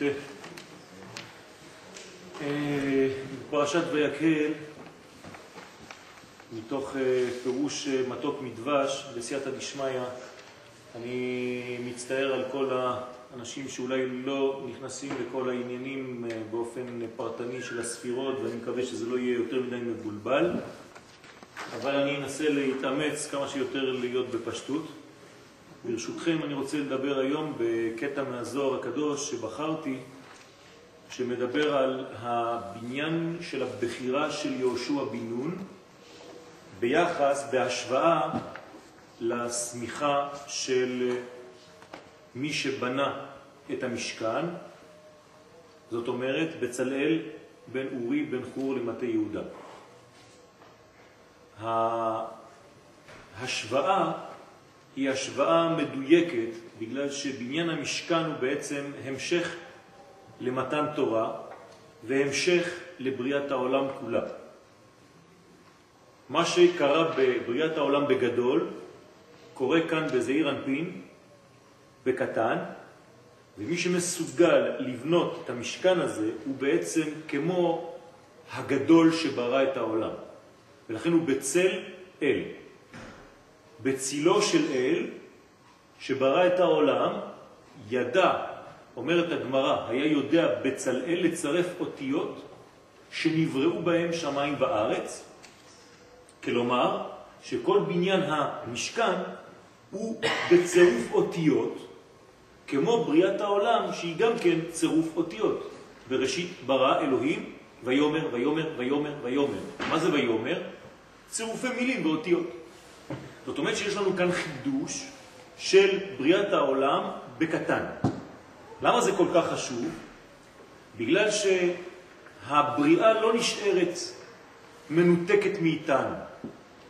שכינתה. פרשת ויקהל, מתוך אה, פירוש אה, מתוק מדבש בסייעתא דשמיא, אני מצטער על כל האנשים שאולי לא נכנסים לכל העניינים אה, באופן פרטני של הספירות, ואני מקווה שזה לא יהיה יותר מדי מבולבל, אבל אני אנסה להתאמץ כמה שיותר להיות בפשטות. ברשותכם אני רוצה לדבר היום בקטע מהזוהר הקדוש שבחרתי, שמדבר על הבניין של הבחירה של יהושע בן נון ביחס, בהשוואה לסמיכה של מי שבנה את המשכן, זאת אומרת בצלאל בן אורי בן חור למטה יהודה. ההשוואה היא השוואה מדויקת בגלל שבניין המשכן הוא בעצם המשך למתן תורה והמשך לבריאת העולם כולה. מה שקרה בבריאת העולם בגדול קורה כאן בזעיר אנפין בקטן, ומי שמסוגל לבנות את המשכן הזה הוא בעצם כמו הגדול שברא את העולם, ולכן הוא בצל אל. בצילו של אל שברא את העולם ידע, אומרת הגמרא, היה יודע בצלאל לצרף אותיות שנבראו בהם שמיים וארץ, כלומר שכל בניין המשכן הוא בצירוף אותיות, כמו בריאת העולם שהיא גם כן צירוף אותיות. בראשית ברא אלוהים ויומר ויומר ויומר ויומר. מה זה ויומר? צירופי מילים ואותיות. זאת אומרת שיש לנו כאן חידוש של בריאת העולם בקטן. למה זה כל כך חשוב? בגלל שהבריאה לא נשארת מנותקת מאיתנו.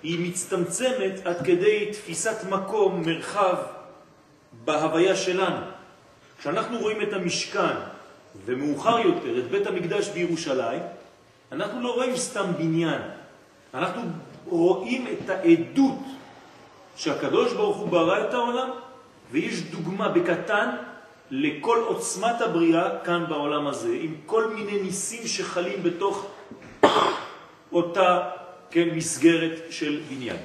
היא מצטמצמת עד כדי תפיסת מקום, מרחב, בהוויה שלנו. כשאנחנו רואים את המשכן ומאוחר יותר את בית המקדש בירושלים, אנחנו לא רואים סתם בניין, אנחנו רואים את העדות שהקדוש ברוך הוא ברא את העולם, ויש דוגמה בקטן לכל עוצמת הבריאה כאן בעולם הזה, עם כל מיני ניסים שחלים בתוך אותה כן, מסגרת של בניין.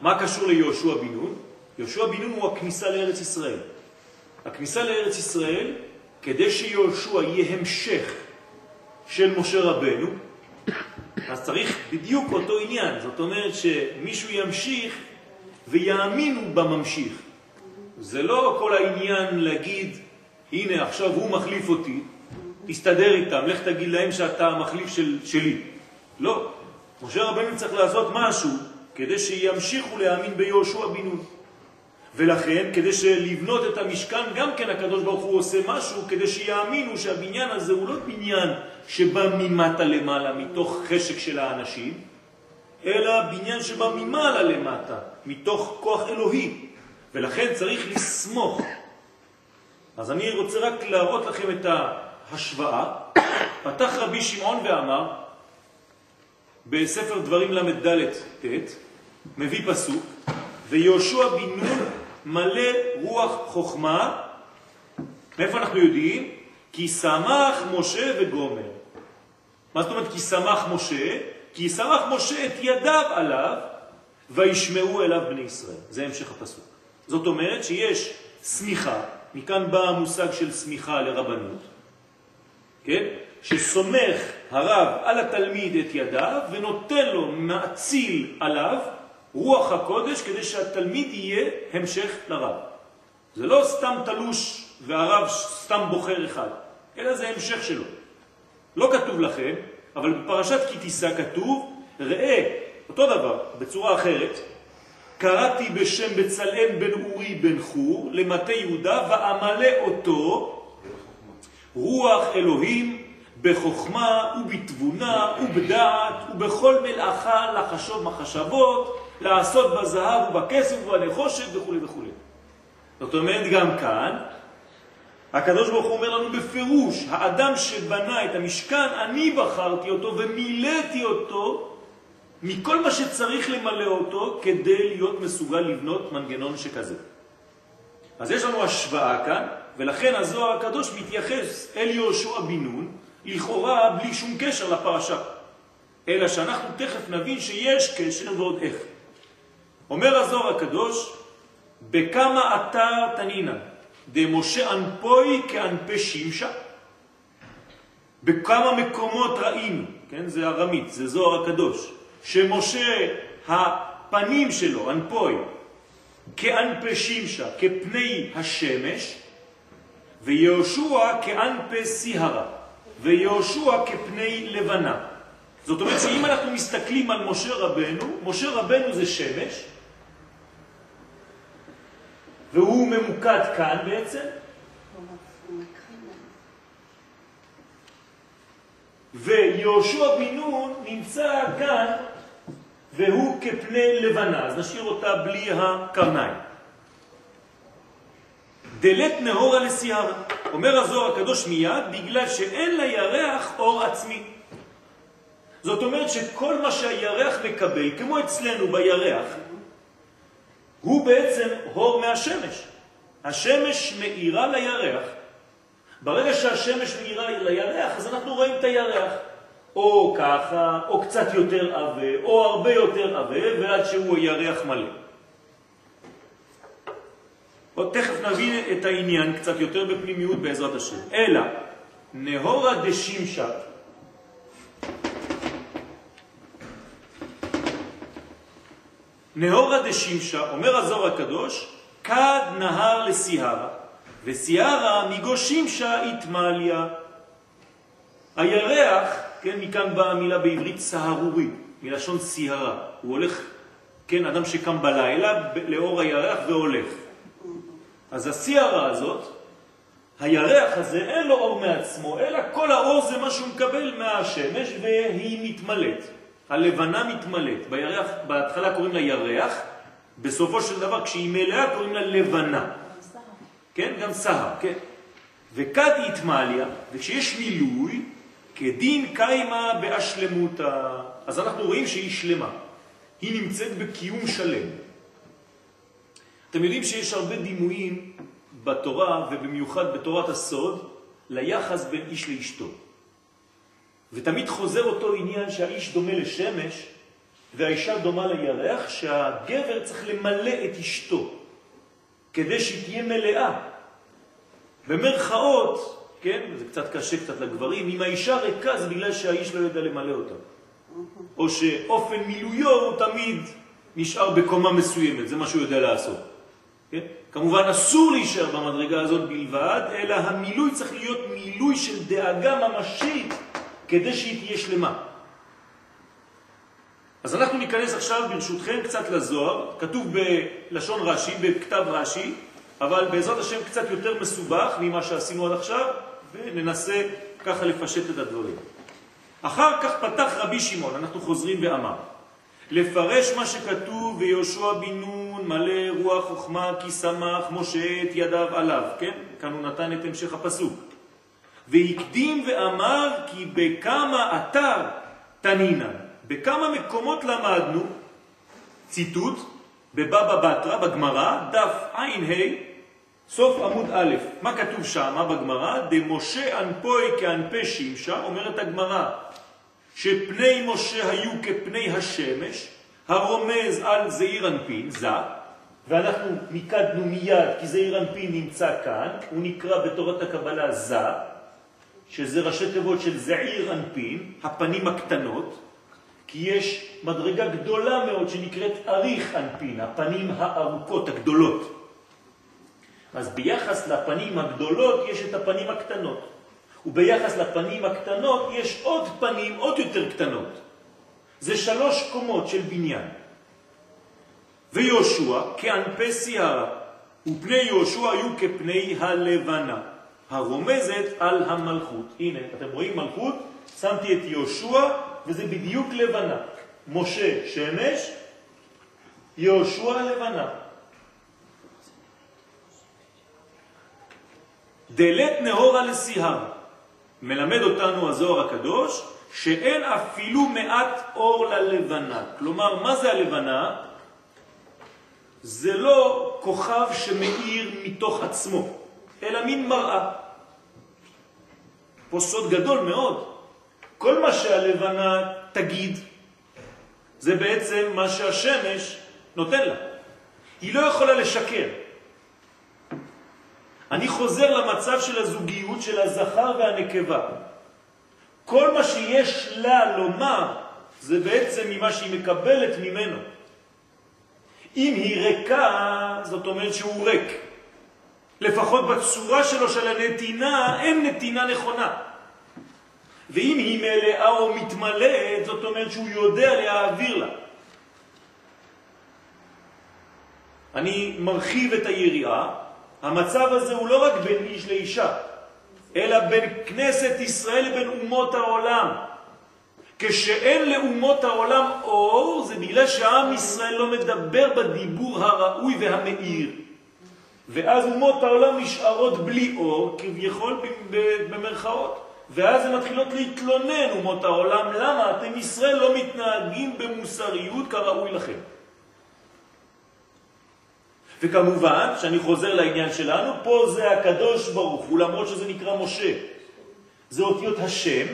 מה קשור ליהושע בן נון? יהושע בן נון הוא הכניסה לארץ ישראל. הכניסה לארץ ישראל, כדי שיהושע יהיה המשך של משה רבנו, אז צריך בדיוק אותו עניין. זאת אומרת שמישהו ימשיך ויאמינו בממשיך. זה לא כל העניין להגיד, הנה עכשיו הוא מחליף אותי, תסתדר איתם, לך תגיד להם שאתה המחליף של, שלי. לא. משה רבנו צריך לעשות משהו כדי שימשיכו להאמין ביהושע בן נון. ולכן, כדי לבנות את המשכן, גם כן הקדוש ברוך הוא עושה משהו כדי שיאמינו שהבניין הזה הוא לא בניין שבא ממטה למעלה, מתוך חשק של האנשים, אלא בניין שבא ממעלה למטה, מתוך כוח אלוהי. ולכן צריך לסמוך. אז אני רוצה רק להראות לכם את ההשוואה. פתח רבי שמעון ואמר, בספר דברים ל"ד ט', מביא פסוק, ויהושע בן נון מלא רוח חוכמה, מאיפה אנחנו יודעים? כי שמח משה וגומר. מה זאת אומרת כי שמח משה? כי שמח משה את ידיו עליו וישמעו אליו בני ישראל. זה המשך הפסוק. זאת אומרת שיש סמיכה, מכאן בא המושג של סמיכה לרבנות, כן? שסומך הרב על התלמיד את ידיו ונותן לו, מעציל עליו רוח הקודש כדי שהתלמיד יהיה המשך לרב. זה לא סתם תלוש והרב סתם בוחר אחד, אלא זה המשך שלו. לא כתוב לכם, אבל בפרשת כי תישא כתוב, ראה, אותו דבר, בצורה אחרת, קראתי בשם בצלאל בן אורי בן חור למטה יהודה ואמלא אותו רוח אלוהים בחוכמה ובתבונה ובדעת ובכל מלאכה לחשוב מחשבות לעשות בזהב ובכסף ובנחושת וכו' וכו'. זאת אומרת, גם כאן, הקדוש ברוך הוא אומר לנו בפירוש, האדם שבנה את המשכן, אני בחרתי אותו ומילאתי אותו מכל מה שצריך למלא אותו כדי להיות מסוגל לבנות מנגנון שכזה. אז יש לנו השוואה כאן, ולכן הזוהר הקדוש מתייחס אל יהושע בן נון, לכאורה בלי שום קשר לפרשה. אלא שאנחנו תכף נבין שיש קשר ועוד איך. אומר הזוהר הקדוש, בכמה אתר תנינה, דמשה אנפוי כאנפי שימשה, בכמה מקומות ראינו, כן, זה ארמית, זה זוהר הקדוש, שמשה הפנים שלו, אנפוי, כאנפי שימשה, כפני השמש, ויהושע כאנפי סיהרה, ויהושע כפני לבנה. זאת אומרת שאם אנחנו מסתכלים על משה רבנו, משה רבנו זה שמש, והוא ממוקד כאן בעצם, ויהושע בן נון נמצא כאן והוא כפני לבנה, אז נשאיר אותה בלי הקרניים. דלת נהורה לסיהרה. אומר הזוהר הקדוש מיד, בגלל שאין לירח אור עצמי. זאת אומרת שכל מה שהירח מקבל, כמו אצלנו בירח, הוא בעצם אור מהשמש. השמש מאירה לירח. ברגע שהשמש מאירה לירח, אז אנחנו רואים את הירח. או ככה, או קצת יותר עבה, או הרבה יותר עבה, ועד שהוא ירח מלא. עוד תכף נבין את העניין קצת יותר בפנימיות בעזרת השם. אלא, נהורה דשימשה, נהורה דשימשה, אומר הזור הקדוש, כד נהר לסיהרה, וסיהרה מגושימשה התמליה. הירח, כן, מכאן באה המילה בעברית סהרורי, מלשון סיהרה. הוא הולך, כן, אדם שקם בלילה לאור הירח והולך. אז הסיהרה הזאת, הירח הזה אין לו אור מעצמו, אלא כל האור זה מה שהוא מקבל מהשמש והיא מתמלאת. הלבנה מתמלאת. בירח, בהתחלה קוראים לה ירח, בסופו של דבר כשהיא מלאה קוראים לה לבנה. כן? גם סהר, כן. וכד התמליה, וכשיש מילוי, כדין קיימה באשלמותה. אז אנחנו רואים שהיא שלמה. היא נמצאת בקיום שלם. אתם יודעים שיש הרבה דימויים בתורה, ובמיוחד בתורת הסוד, ליחס בין איש לאשתו. ותמיד חוזר אותו עניין שהאיש דומה לשמש והאישה דומה לירח, שהגבר צריך למלא את אשתו כדי שהיא תהיה מלאה. במרכאות, כן, זה קצת קשה קצת לגברים, אם האישה ריקה זה בגלל שהאיש לא יודע למלא אותה. או שאופן מילויו הוא תמיד נשאר בקומה מסוימת, זה מה שהוא יודע לעשות. כן? כמובן אסור להישאר במדרגה הזאת בלבד, אלא המילוי צריך להיות מילוי של דאגה ממשית כדי שהיא תהיה שלמה. אז אנחנו ניכנס עכשיו ברשותכם קצת לזוהר, כתוב בלשון רש"י, בכתב רש"י, אבל בעזרת השם קצת יותר מסובך ממה שעשינו עד עכשיו, וננסה ככה לפשט את הדברים. אחר כך פתח רבי שמעון, אנחנו חוזרים ואמר, לפרש מה שכתוב ויהושע בן נון מלא רוח חוכמה כי שמח משה את ידיו עליו, כן? כאן הוא נתן את המשך הפסוק. והקדים ואמר כי בכמה אתר תנינה, בכמה מקומות למדנו, ציטוט, בבבא בתרא, בגמרא, דף ע"ה, סוף עמוד א', מה כתוב שם בגמרא? דמשה אנפוי כאנפי שימשה, אומרת הגמרא, שפני משה היו כפני השמש, הרומז על זעיר אנפין, זה, ואנחנו מיקדנו מיד כי זעיר אנפין נמצא כאן, הוא נקרא בתורת הקבלה זה, שזה ראשי תיבות של זעיר אנפין, הפנים הקטנות, כי יש מדרגה גדולה מאוד שנקראת אריך אנפין, הפנים הארוכות, הגדולות. אז ביחס לפנים הגדולות יש את הפנים הקטנות, וביחס לפנים הקטנות יש עוד פנים עוד יותר קטנות. זה שלוש קומות של בניין. ויהושע כאנפי סיהרה, ופני יהושע היו כפני הלבנה. הרומזת על המלכות. הנה, אתם רואים מלכות? שמתי את יהושע, וזה בדיוק לבנה. משה שמש, יהושע לבנה. דלת נהורה לסיהר. מלמד אותנו הזוהר הקדוש שאין אפילו מעט אור ללבנה. כלומר, מה זה הלבנה? זה לא כוכב שמאיר מתוך עצמו, אלא מין מראה. פה סוד גדול מאוד. כל מה שהלבנה תגיד, זה בעצם מה שהשמש נותן לה. היא לא יכולה לשקר. אני חוזר למצב של הזוגיות של הזכר והנקבה. כל מה שיש לה לומר זה בעצם ממה שהיא מקבלת ממנו. אם היא ריקה, זאת אומרת שהוא ריק. לפחות בצורה שלו של הנתינה, אין נתינה נכונה. ואם היא מלאה או מתמלאת, זאת אומרת שהוא יודע להעביר לה. אני מרחיב את היריעה, המצב הזה הוא לא רק בין איש לאישה, אלא בין כנסת ישראל לבין אומות העולם. כשאין לאומות העולם אור, זה בגלל שעם ישראל לא מדבר בדיבור הראוי והמאיר. ואז אומות העולם נשארות בלי אור, כביכול במרכאות. ואז הן מתחילות להתלונן, אומות העולם, למה אתם ישראל לא מתנהגים במוסריות כראוי לכם? וכמובן, שאני חוזר לעניין שלנו, פה זה הקדוש ברוך הוא, למרות שזה נקרא משה. זה אותיות השם,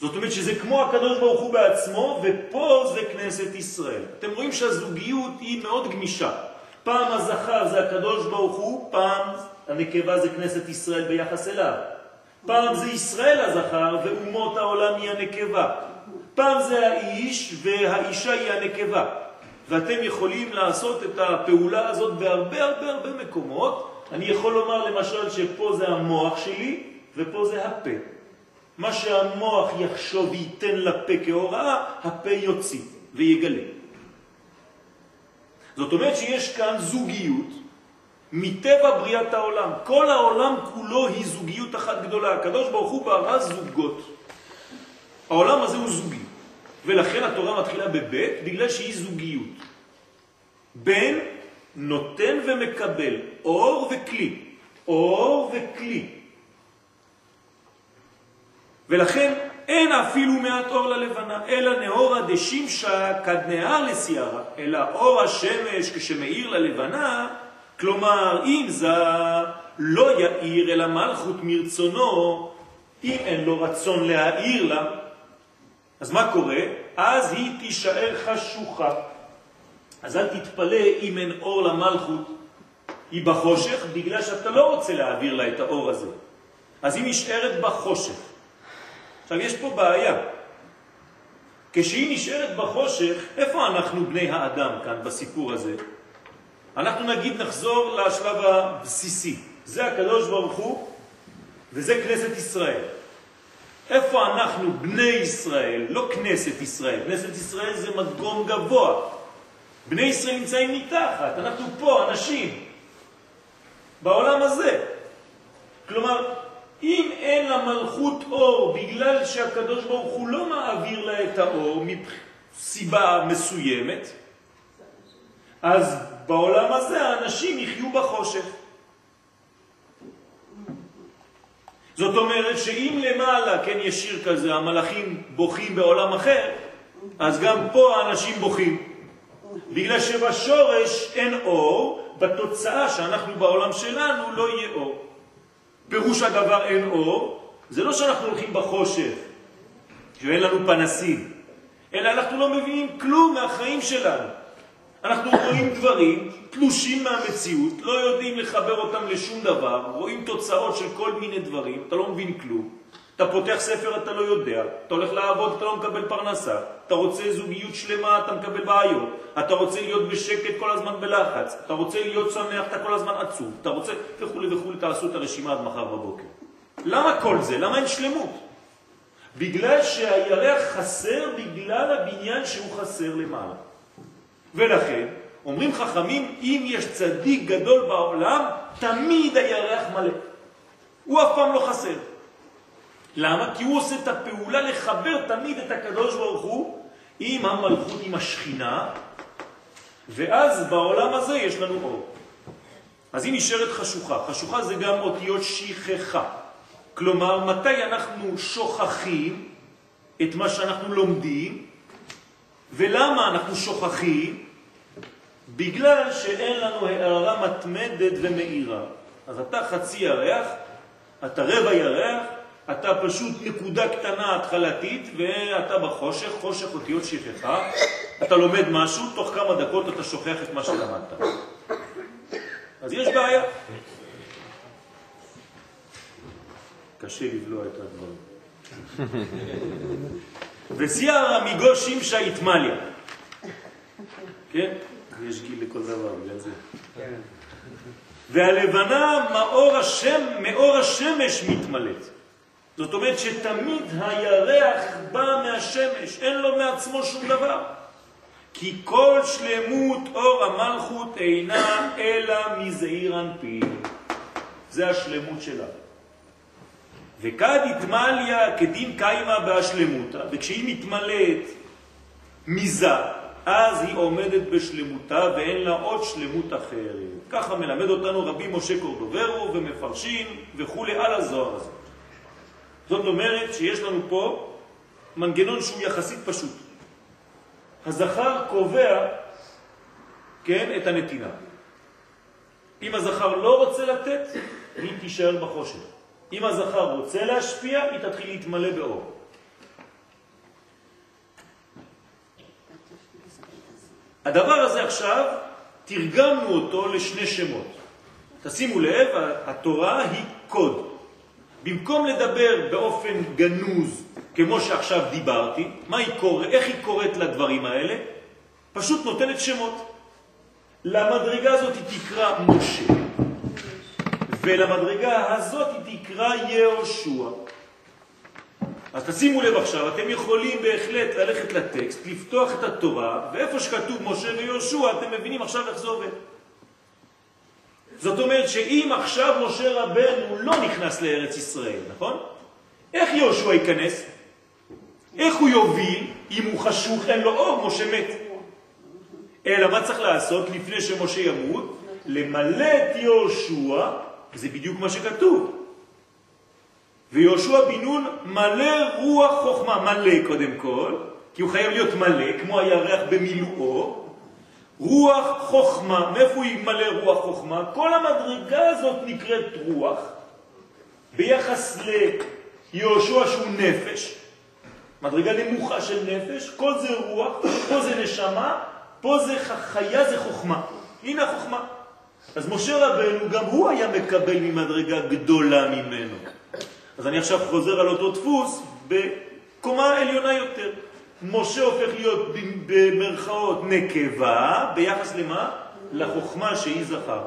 זאת אומרת שזה כמו הקדוש ברוך הוא בעצמו, ופה זה כנסת ישראל. אתם רואים שהזוגיות היא מאוד גמישה. פעם הזכר זה הקדוש ברוך הוא, פעם הנקבה זה כנסת ישראל ביחס אליו. פעם זה ישראל הזכר ואומות העולם היא הנקבה. פעם זה האיש והאישה היא הנקבה. ואתם יכולים לעשות את הפעולה הזאת בהרבה הרבה הרבה מקומות. אני יכול לומר למשל שפה זה המוח שלי ופה זה הפה. מה שהמוח יחשוב וייתן לפה כהוראה, הפה יוציא ויגלה. זאת אומרת שיש כאן זוגיות מטבע בריאת העולם. כל העולם כולו היא זוגיות אחת גדולה. הקדוש ברוך הוא ברא זוגות. העולם הזה הוא זוגי. ולכן התורה מתחילה בבית, בגלל שהיא זוגיות. בן נותן ומקבל, אור וכלי. אור וכלי. ולכן אין אפילו מעט אור ללבנה, אלא נאורה דשימשה כדנהר לסיירה, אלא אור השמש כשמאיר ללבנה, כלומר אם זה לא יאיר אל המלכות מרצונו, אם אין לו רצון להאיר לה, אז מה קורה? אז היא תישאר חשוכה. אז אל תתפלא אם אין אור למלכות, היא בחושך, בגלל שאתה לא רוצה להעביר לה את האור הזה. אז היא נשארת בחושך. עכשיו, יש פה בעיה. כשהיא נשארת בחושך, איפה אנחנו בני האדם כאן בסיפור הזה? אנחנו נגיד נחזור לשלב הבסיסי. זה הקדוש ברוך הוא וזה כנסת ישראל. איפה אנחנו בני ישראל, לא כנסת ישראל, כנסת ישראל זה מדגום גבוה. בני ישראל נמצאים מתחת, אנחנו פה, אנשים, בעולם הזה. כלומר, אם אין לה מלכות אור בגלל שהקדוש ברוך הוא לא מעביר לה את האור מסיבה מסוימת, אז בעולם הזה האנשים יחיו בחושך. זאת אומרת שאם למעלה, כן, יש שיר כזה, המלאכים בוכים בעולם אחר, אז גם פה האנשים בוכים. בגלל שבשורש אין אור, בתוצאה שאנחנו בעולם שלנו לא יהיה אור. פירוש הדבר אין אור, זה לא שאנחנו הולכים בחושך, שאין לנו פנסים, אלא אנחנו לא מבינים כלום מהחיים שלנו. אנחנו רואים דברים תלושים מהמציאות, לא יודעים לחבר אותם לשום דבר, רואים תוצאות של כל מיני דברים, אתה לא מבין כלום. אתה פותח ספר, אתה לא יודע, אתה הולך לעבוד, אתה לא מקבל פרנסה, אתה רוצה זוגיות שלמה, אתה מקבל בעיות, אתה רוצה להיות בשקט כל הזמן בלחץ, אתה רוצה להיות שמח, אתה כל הזמן עצוב, אתה רוצה וכו' וכו', תעשו את הרשימה עד מחר בבוקר. למה כל זה? למה אין שלמות? בגלל שהירח חסר בגלל הבניין שהוא חסר למעלה. ולכן, אומרים חכמים, אם יש צדיק גדול בעולם, תמיד הירח מלא. הוא אף פעם לא חסר. למה? כי הוא עושה את הפעולה לחבר תמיד את הקדוש ברוך הוא עם המלכות, עם השכינה, ואז בעולם הזה יש לנו אור. אז היא נשארת חשוכה. חשוכה זה גם אותיות שכחה. כלומר, מתי אנחנו שוכחים את מה שאנחנו לומדים, ולמה אנחנו שוכחים? בגלל שאין לנו הערה מתמדת ומאירה. אז אתה חצי ירח, אתה רבע ירח, אתה פשוט נקודה קטנה התחלתית, ואתה בחושך, חושך אותיות שכחה, אתה לומד משהו, תוך כמה דקות אתה שוכח את מה שלמדת. אז יש בעיה. קשה לבלוע את הדברים. וסיירה מגו שמשה התמליה. כן? יש גיל לכל דבר, בגלל זה. והלבנה מאור, השם, מאור השמש מתמלאת. זאת אומרת שתמיד הירח בא מהשמש, אין לו מעצמו שום דבר. כי כל שלמות אור המלכות אינה אלא מזעיר אנפין. זה השלמות שלה. וכד התמליה כדין קיימה בהשלמותה, וכשהיא מתמלאת מזה, אז היא עומדת בשלמותה ואין לה עוד שלמות אחרת. ככה מלמד אותנו רבי משה קורדוברו ומפרשים וכולי על הזוהר הזה. זאת אומרת שיש לנו פה מנגנון שהוא יחסית פשוט. הזכר קובע, כן, את הנתינה. אם הזכר לא רוצה לתת, היא תישאר בחושך. אם הזכר רוצה להשפיע, היא תתחיל להתמלא באור. הדבר הזה עכשיו, תרגמנו אותו לשני שמות. תשימו לב, התורה היא קוד. במקום לדבר באופן גנוז, כמו שעכשיו דיברתי, מה היא קורא, איך היא קוראת לדברים האלה? פשוט נותנת שמות. למדרגה הזאת היא תקרא משה, ולמדרגה הזאת היא תקרא יהושע. אז תשימו לב עכשיו, אתם יכולים בהחלט ללכת לטקסט, לפתוח את התורה, ואיפה שכתוב משה ויהושע, אתם מבינים עכשיו איך זה עובד. זאת אומרת שאם עכשיו משה רבנו לא נכנס לארץ ישראל, נכון? איך יהושע ייכנס? איך הוא יוביל אם הוא חשוך, אין לו אור, משה מת? אלא מה צריך לעשות לפני שמשה ימות? למלא את יהושע, זה בדיוק מה שכתוב. ויהושע בן נון מלא רוח חוכמה, מלא קודם כל, כי הוא חייב להיות מלא, כמו הירח במילואו, רוח חוכמה, מאיפה ימלא רוח חוכמה? כל המדרגה הזאת נקראת רוח, ביחס ליהושע שהוא נפש, מדרגה נמוכה של נפש, כל זה רוח, פה זה נשמה, פה זה חיה, זה חוכמה. הנה החוכמה. אז משה רבנו, גם הוא היה מקבל ממדרגה גדולה ממנו. אז אני עכשיו חוזר על אותו דפוס בקומה עליונה יותר. משה הופך להיות במרכאות נקבה, ביחס למה? לחוכמה שהיא זכר.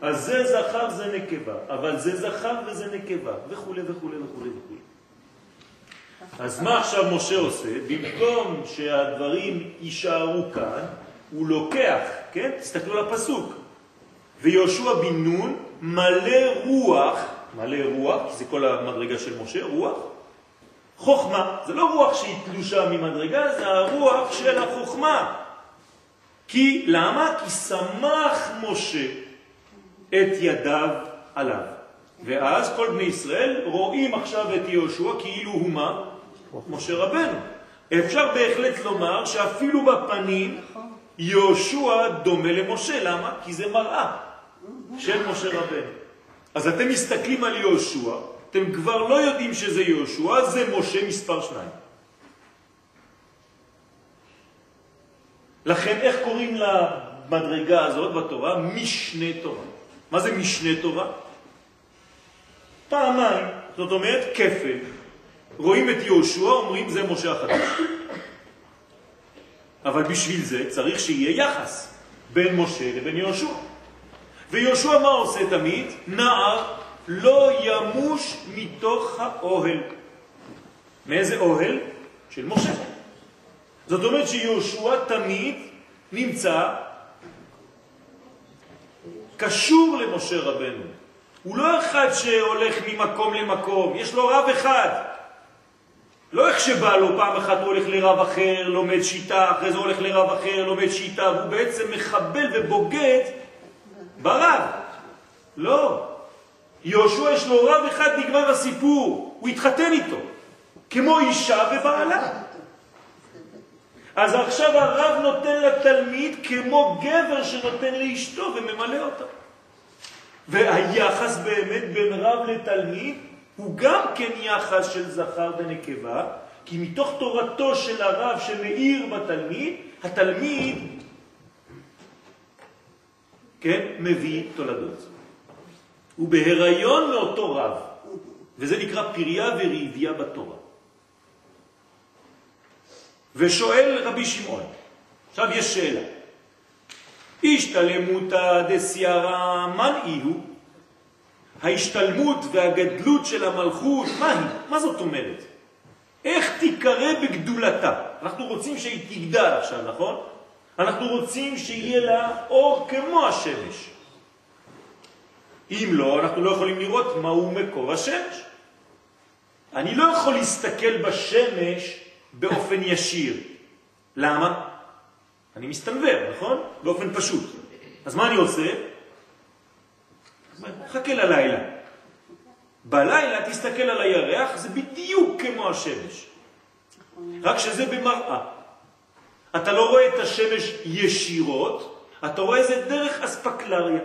אז זה זכר זה נקבה, אבל זה זכר וזה נקבה, וכו' וכו' וכו' וכו'. אז מה עכשיו משה עושה? במקום שהדברים יישארו כאן, הוא לוקח, כן? תסתכלו על הפסוק. ויהושע בן נון מלא רוח, מלא רוח, זה כל המדרגה של משה, רוח, חוכמה. זה לא רוח שהיא תלושה ממדרגה, זה הרוח של החוכמה. כי, למה? כי שמח משה את ידיו עליו. ואז כל בני ישראל רואים עכשיו את יהושע כאילו הוא מה? משה רבנו. אפשר בהחלט לומר שאפילו בפנים יהושע דומה למשה. למה? כי זה מראה של משה רבנו. אז אתם מסתכלים על יהושע, אתם כבר לא יודעים שזה יהושע, זה משה מספר שניים. לכן איך קוראים למדרגה הזאת בתורה? משנה תורה. מה זה משנה תורה? פעמיים, זאת אומרת כפל. רואים את יהושע, אומרים זה משה החדש. אבל בשביל זה צריך שיהיה יחס בין משה לבין יהושע. ויהושע מה עושה תמיד? נער לא ימוש מתוך האוהל. מאיזה אוהל? של משה. זאת אומרת שיהושע תמיד נמצא קשור למשה רבנו. הוא לא אחד שהולך ממקום למקום, יש לו רב אחד. לא איך שבא לו, פעם אחת הוא הולך לרב אחר, לומד שיטה, אחרי זה הולך לרב אחר, לומד שיטה, והוא בעצם מחבל ובוגד ברב. לא. יהושע יש לו רב אחד, נגמר הסיפור, הוא התחתן איתו, כמו אישה ובעלה. אז עכשיו הרב נותן לתלמיד כמו גבר שנותן לאשתו וממלא אותה. והיחס באמת בין רב לתלמיד הוא גם כן יחס של זכר ונקבה, כי מתוך תורתו של הרב שמאיר בתלמיד, התלמיד, כן, מביא תולדות. הוא בהיריון מאותו רב, וזה נקרא פריה וריביה בתורה. ושואל רבי שמעון, עכשיו יש שאלה, השתלמותא דסיירא מנאי הוא? ההשתלמות והגדלות של המלכות, מה היא? מה זאת אומרת? איך תיקרא בגדולתה? אנחנו רוצים שהיא תגדל עכשיו, נכון? אנחנו רוצים שיהיה לה אור כמו השמש. אם לא, אנחנו לא יכולים לראות מהו מקור השמש. אני לא יכול להסתכל בשמש באופן ישיר. למה? אני מסתנבר, נכון? באופן פשוט. אז מה אני עושה? חכה ללילה. בלילה תסתכל על הירח, זה בדיוק כמו השמש. רק שזה במראה. אתה לא רואה את השמש ישירות, אתה רואה זה דרך אספקלריה,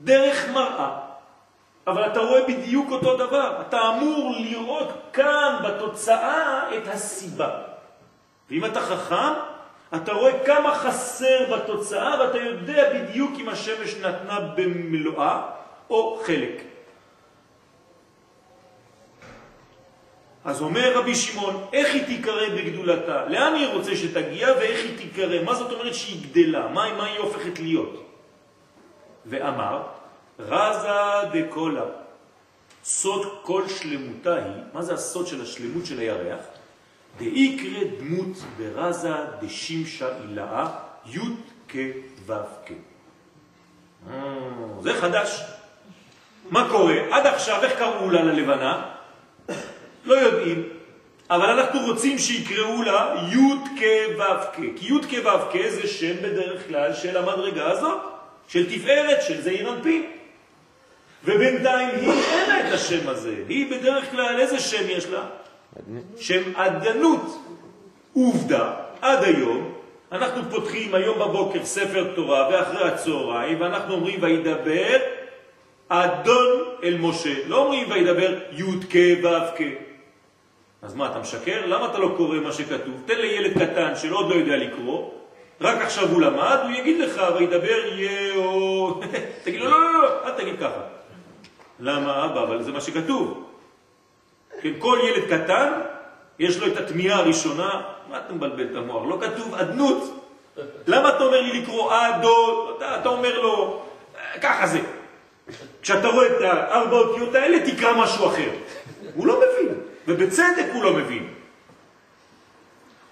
דרך מראה. אבל אתה רואה בדיוק אותו דבר. אתה אמור לראות כאן בתוצאה את הסיבה. ואם אתה חכם, אתה רואה כמה חסר בתוצאה ואתה יודע בדיוק אם השמש נתנה במלואה או חלק. אז אומר רבי שמעון, איך היא תיקרא בגדולתה? לאן היא רוצה שתגיע ואיך היא תיקרא? מה זאת אומרת שהיא גדלה? מה, מה היא הופכת להיות? ואמר, רזה דקולה, סוד כל שלמותה היא, מה זה הסוד של השלמות של הירח? דאיקרא דמות ברזה דשימשה אילאה י' כ' ו' כ'. אה, זה חדש. מה קורה? עד עכשיו, איך קראו לה ללבנה? לא יודעים, אבל אנחנו רוצים שיקראו לה י' כ' ו' כ', כי י' כ' ו' כ' זה שם בדרך כלל של המדרגה הזאת, של תפארת, של זעיר אנפין. ובינתיים היא אין את השם הזה, היא בדרך כלל, איזה שם יש לה? שם עדנות. עובדה, עד היום, אנחנו פותחים היום בבוקר ספר תורה ואחרי הצהריים, ואנחנו אומרים וידבר אדון אל משה. לא אומרים וידבר י' כ' ו' כ'. אז מה, אתה משקר? למה אתה לא קורא מה שכתוב? תן לילד קטן שלא עוד לא יודע לקרוא, רק עכשיו הוא למד, הוא יגיד לך, וידבר יאו... תגיד לו, לא, לא, לא, אל תגיד ככה. למה אבא? אבל זה מה שכתוב. כן, כל ילד קטן, יש לו את התמיהה הראשונה, מה אתה מבלבל את המוח? לא כתוב אדנות. למה אתה אומר לי לקרוא אדו? אתה, אתה אומר לו, ככה זה. כשאתה רואה את הארבע אותיות האלה, תקרא משהו אחר. הוא לא מבין, ובצדק הוא לא מבין.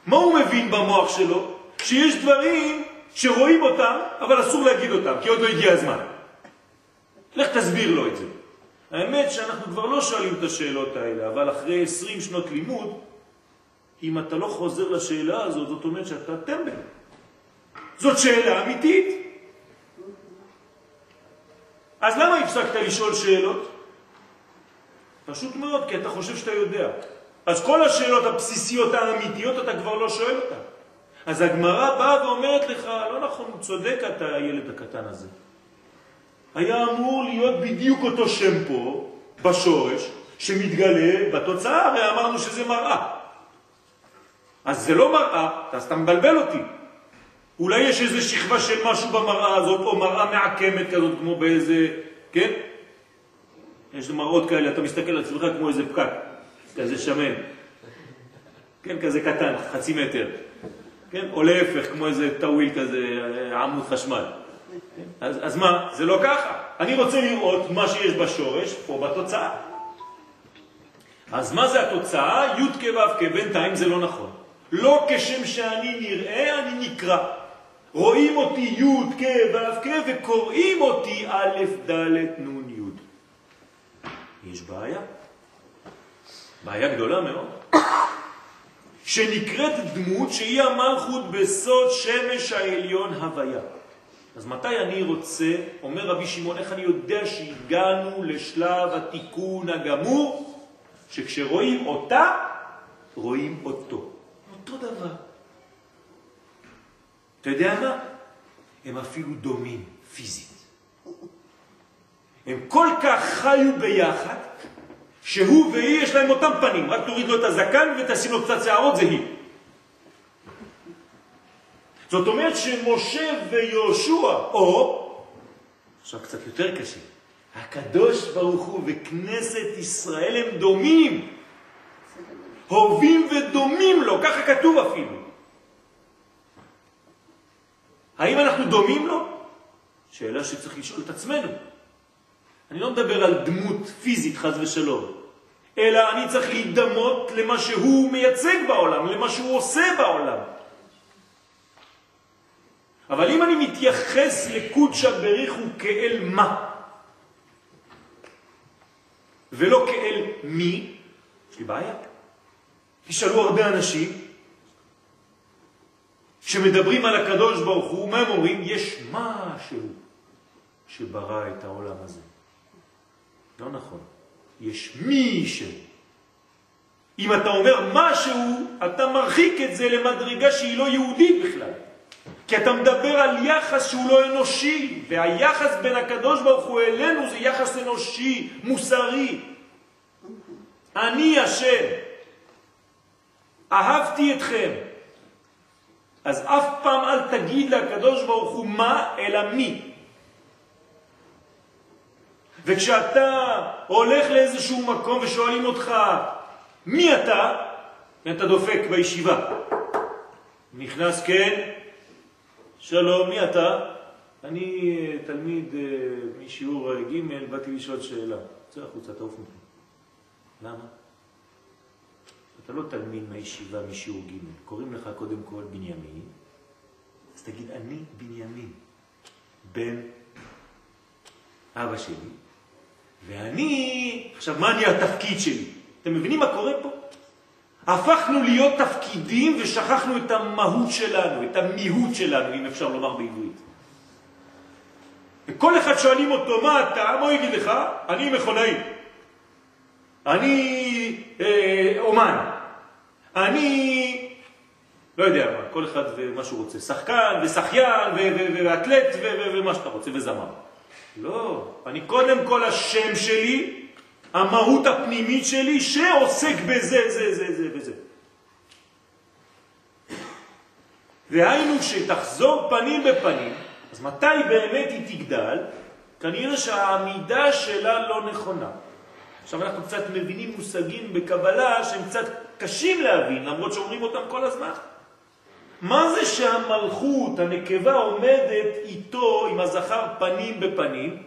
מה הוא מבין במוח שלו? שיש דברים שרואים אותם, אבל אסור להגיד אותם, כי עוד לא הגיע הזמן. לך תסביר לו את זה. האמת שאנחנו כבר לא שואלים את השאלות האלה, אבל אחרי 20 שנות לימוד, אם אתה לא חוזר לשאלה הזאת, זאת אומרת שאתה טמבל. זאת שאלה אמיתית. אז למה הפסקת לשאול שאלות? פשוט מאוד, כי אתה חושב שאתה יודע. אז כל השאלות הבסיסיות האמיתיות אתה כבר לא שואל אותן. אז הגמרא באה ואומרת לך, לא נכון, צודק אתה הילד הקטן הזה. היה אמור להיות בדיוק אותו שם פה, בשורש, שמתגלה בתוצאה, הרי אמרנו שזה מראה. אז זה לא מראה, אז אתה מבלבל אותי. אולי יש איזו שכבה של משהו במראה הזאת, או מראה מעקמת כזאת, כמו באיזה, כן? יש מראות כאלה, אתה מסתכל על עצמך כמו איזה פקק, כזה שמן. כן, כזה קטן, חצי מטר. כן? או להפך, כמו איזה טוויל כזה, עמוד חשמל. אז, אז מה? זה לא ככה. אני רוצה לראות מה שיש בשורש, פה בתוצאה. אז מה זה התוצאה? י' כ' ו' כ', בינתיים זה לא נכון. לא כשם שאני נראה, אני נקרא. רואים אותי י' כ' ו' כ' וקוראים אותי א' ד' נ' י'. יש בעיה. בעיה גדולה מאוד. שנקראת דמות שהיא המלכות בסוד שמש העליון הוויה. אז מתי אני רוצה, אומר רבי שמעון, איך אני יודע שהגענו לשלב התיקון הגמור, שכשרואים אותה, רואים אותו. אותו דבר. אתה יודע מה? הם אפילו דומים פיזית. הם כל כך חיו ביחד, שהוא והיא יש להם אותם פנים, רק תוריד לו את הזקן ותשים לו קצת שערות, זה היא. זאת אומרת שמשה ויהושע, או, עכשיו קצת יותר קשה, הקדוש ברוך הוא וכנסת ישראל הם דומים, הובים ודומים לו, ככה כתוב אפילו. האם אנחנו דומים לו? שאלה שצריך לשאול את עצמנו. אני לא מדבר על דמות פיזית, חז ושלום, אלא אני צריך להידמות למה שהוא מייצג בעולם, למה שהוא עושה בעולם. אבל אם אני מתייחס לקודשא בריחו כאל מה, ולא כאל מי, יש לי בעיה. תשאלו הרבה אנשים שמדברים על הקדוש ברוך הוא, מה הם אומרים? יש משהו שברא את העולם הזה. לא נכון. יש מישהו. אם אתה אומר משהו, אתה מרחיק את זה למדרגה שהיא לא יהודית בכלל. כי אתה מדבר על יחס שהוא לא אנושי, והיחס בין הקדוש ברוך הוא אלינו זה יחס אנושי, מוסרי. אני השם, אהבתי אתכם. אז אף פעם אל תגיד לקדוש ברוך הוא מה, אלא מי. וכשאתה הולך לאיזשהו מקום ושואלים אותך, מי אתה? ואתה דופק בישיבה. נכנס כן, שלום, מי אתה? אני אה, תלמיד אה, משיעור ג', באתי לשאול שאלה. צא החוצה, תעוף מפה. למה? אתה לא תלמיד מהישיבה משיעור ג', קוראים לך קודם כל בנימין, אז תגיד, אני בנימין, בן אבא שלי, ואני, עכשיו מה אני התפקיד שלי? אתם מבינים מה קורה פה? הפכנו להיות תפקידים ושכחנו את המהות שלנו, את המיהות שלנו, אם אפשר לומר בעברית. וכל אחד שואלים אותו, מה אתה? מה הוא יגיד לך? אני מכונאי. אני אה, אומן. אני, לא יודע מה, כל אחד ומה שהוא רוצה. שחקן ושחיין ואתלט ומה שאתה רוצה, וזמר. לא, אני קודם כל השם שלי, המהות הפנימית שלי שעוסק בזה, זה, זה, זה וזה. והיינו שתחזור פנים בפנים, אז מתי באמת היא תגדל? כנראה שהעמידה שלה לא נכונה. עכשיו אנחנו קצת מבינים מושגים בקבלה שהם קצת קשים להבין, למרות שאומרים אותם כל הזמן. מה זה שהמלכות, הנקבה, עומדת איתו, עם הזכר פנים בפנים?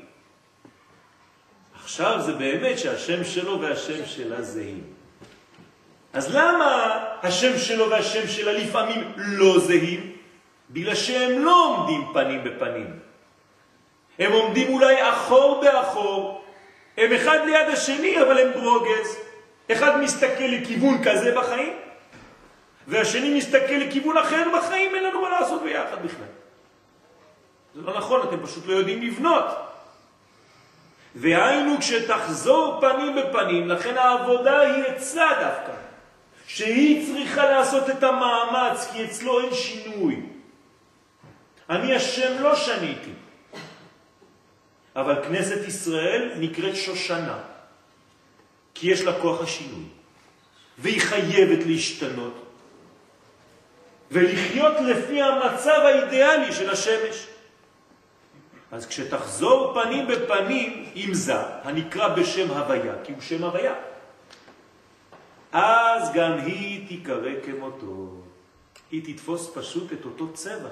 עכשיו זה באמת שהשם שלו והשם שלה זהים. אז למה השם שלו והשם שלה לפעמים לא זהים? בגלל שהם לא עומדים פנים בפנים. הם עומדים אולי אחור באחור, הם אחד ליד השני, אבל הם ברוגז. אחד מסתכל לכיוון כזה בחיים, והשני מסתכל לכיוון אחר בחיים, אין לנו מה לעשות ביחד בכלל. זה לא נכון, אתם פשוט לא יודעים לבנות. והיינו כשתחזור פנים בפנים, לכן העבודה היא אצלה דווקא, שהיא צריכה לעשות את המאמץ, כי אצלו אין שינוי. אני השם לא שניתי, אבל כנסת ישראל נקראת שושנה, כי יש לה כוח השינוי, והיא חייבת להשתנות, ולחיות לפי המצב האידיאלי של השמש. אז כשתחזור פנים בפנים עם זה, הנקרא בשם הוויה, כי הוא שם הוויה, אז גם היא תיקרא כמותו. היא תתפוס פשוט את אותו צבע.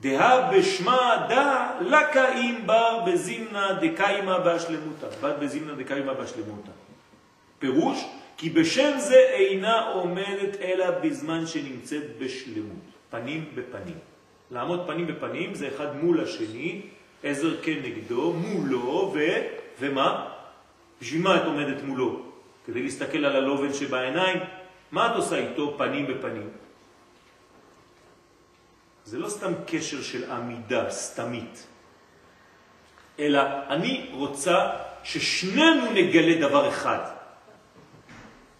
דה בשמה דה לקה אם בר בזימנה דקאימה בהשלמותה. בת בזימנה דקאימה בהשלמותה. פירוש, כי בשם זה אינה עומדת אלא בזמן שנמצאת בשלמות, פנים בפנים. לעמוד פנים בפנים זה אחד מול השני, עזר כנגדו, מולו, ו... ומה? בשביל מה את עומדת מולו? כדי להסתכל על הלובן שבעיניים? מה את עושה איתו פנים בפנים? זה לא סתם קשר של עמידה סתמית, אלא אני רוצה ששנינו נגלה דבר אחד.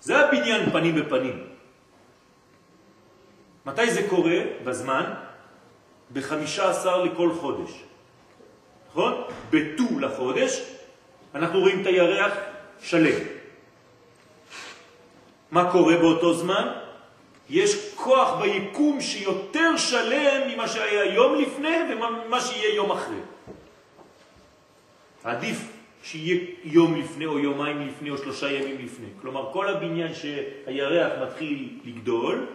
זה הבניין פנים בפנים. מתי זה קורה? בזמן? בחמישה עשר לכל חודש. נכון? בט"ו לחודש אנחנו רואים את הירח שלם. מה קורה באותו זמן? יש כוח ביקום שיותר שלם ממה שהיה יום לפני ומה שיהיה יום אחרי. עדיף שיהיה יום לפני או יומיים לפני או שלושה ימים לפני. כלומר, כל הבניין שהירח מתחיל לגדול,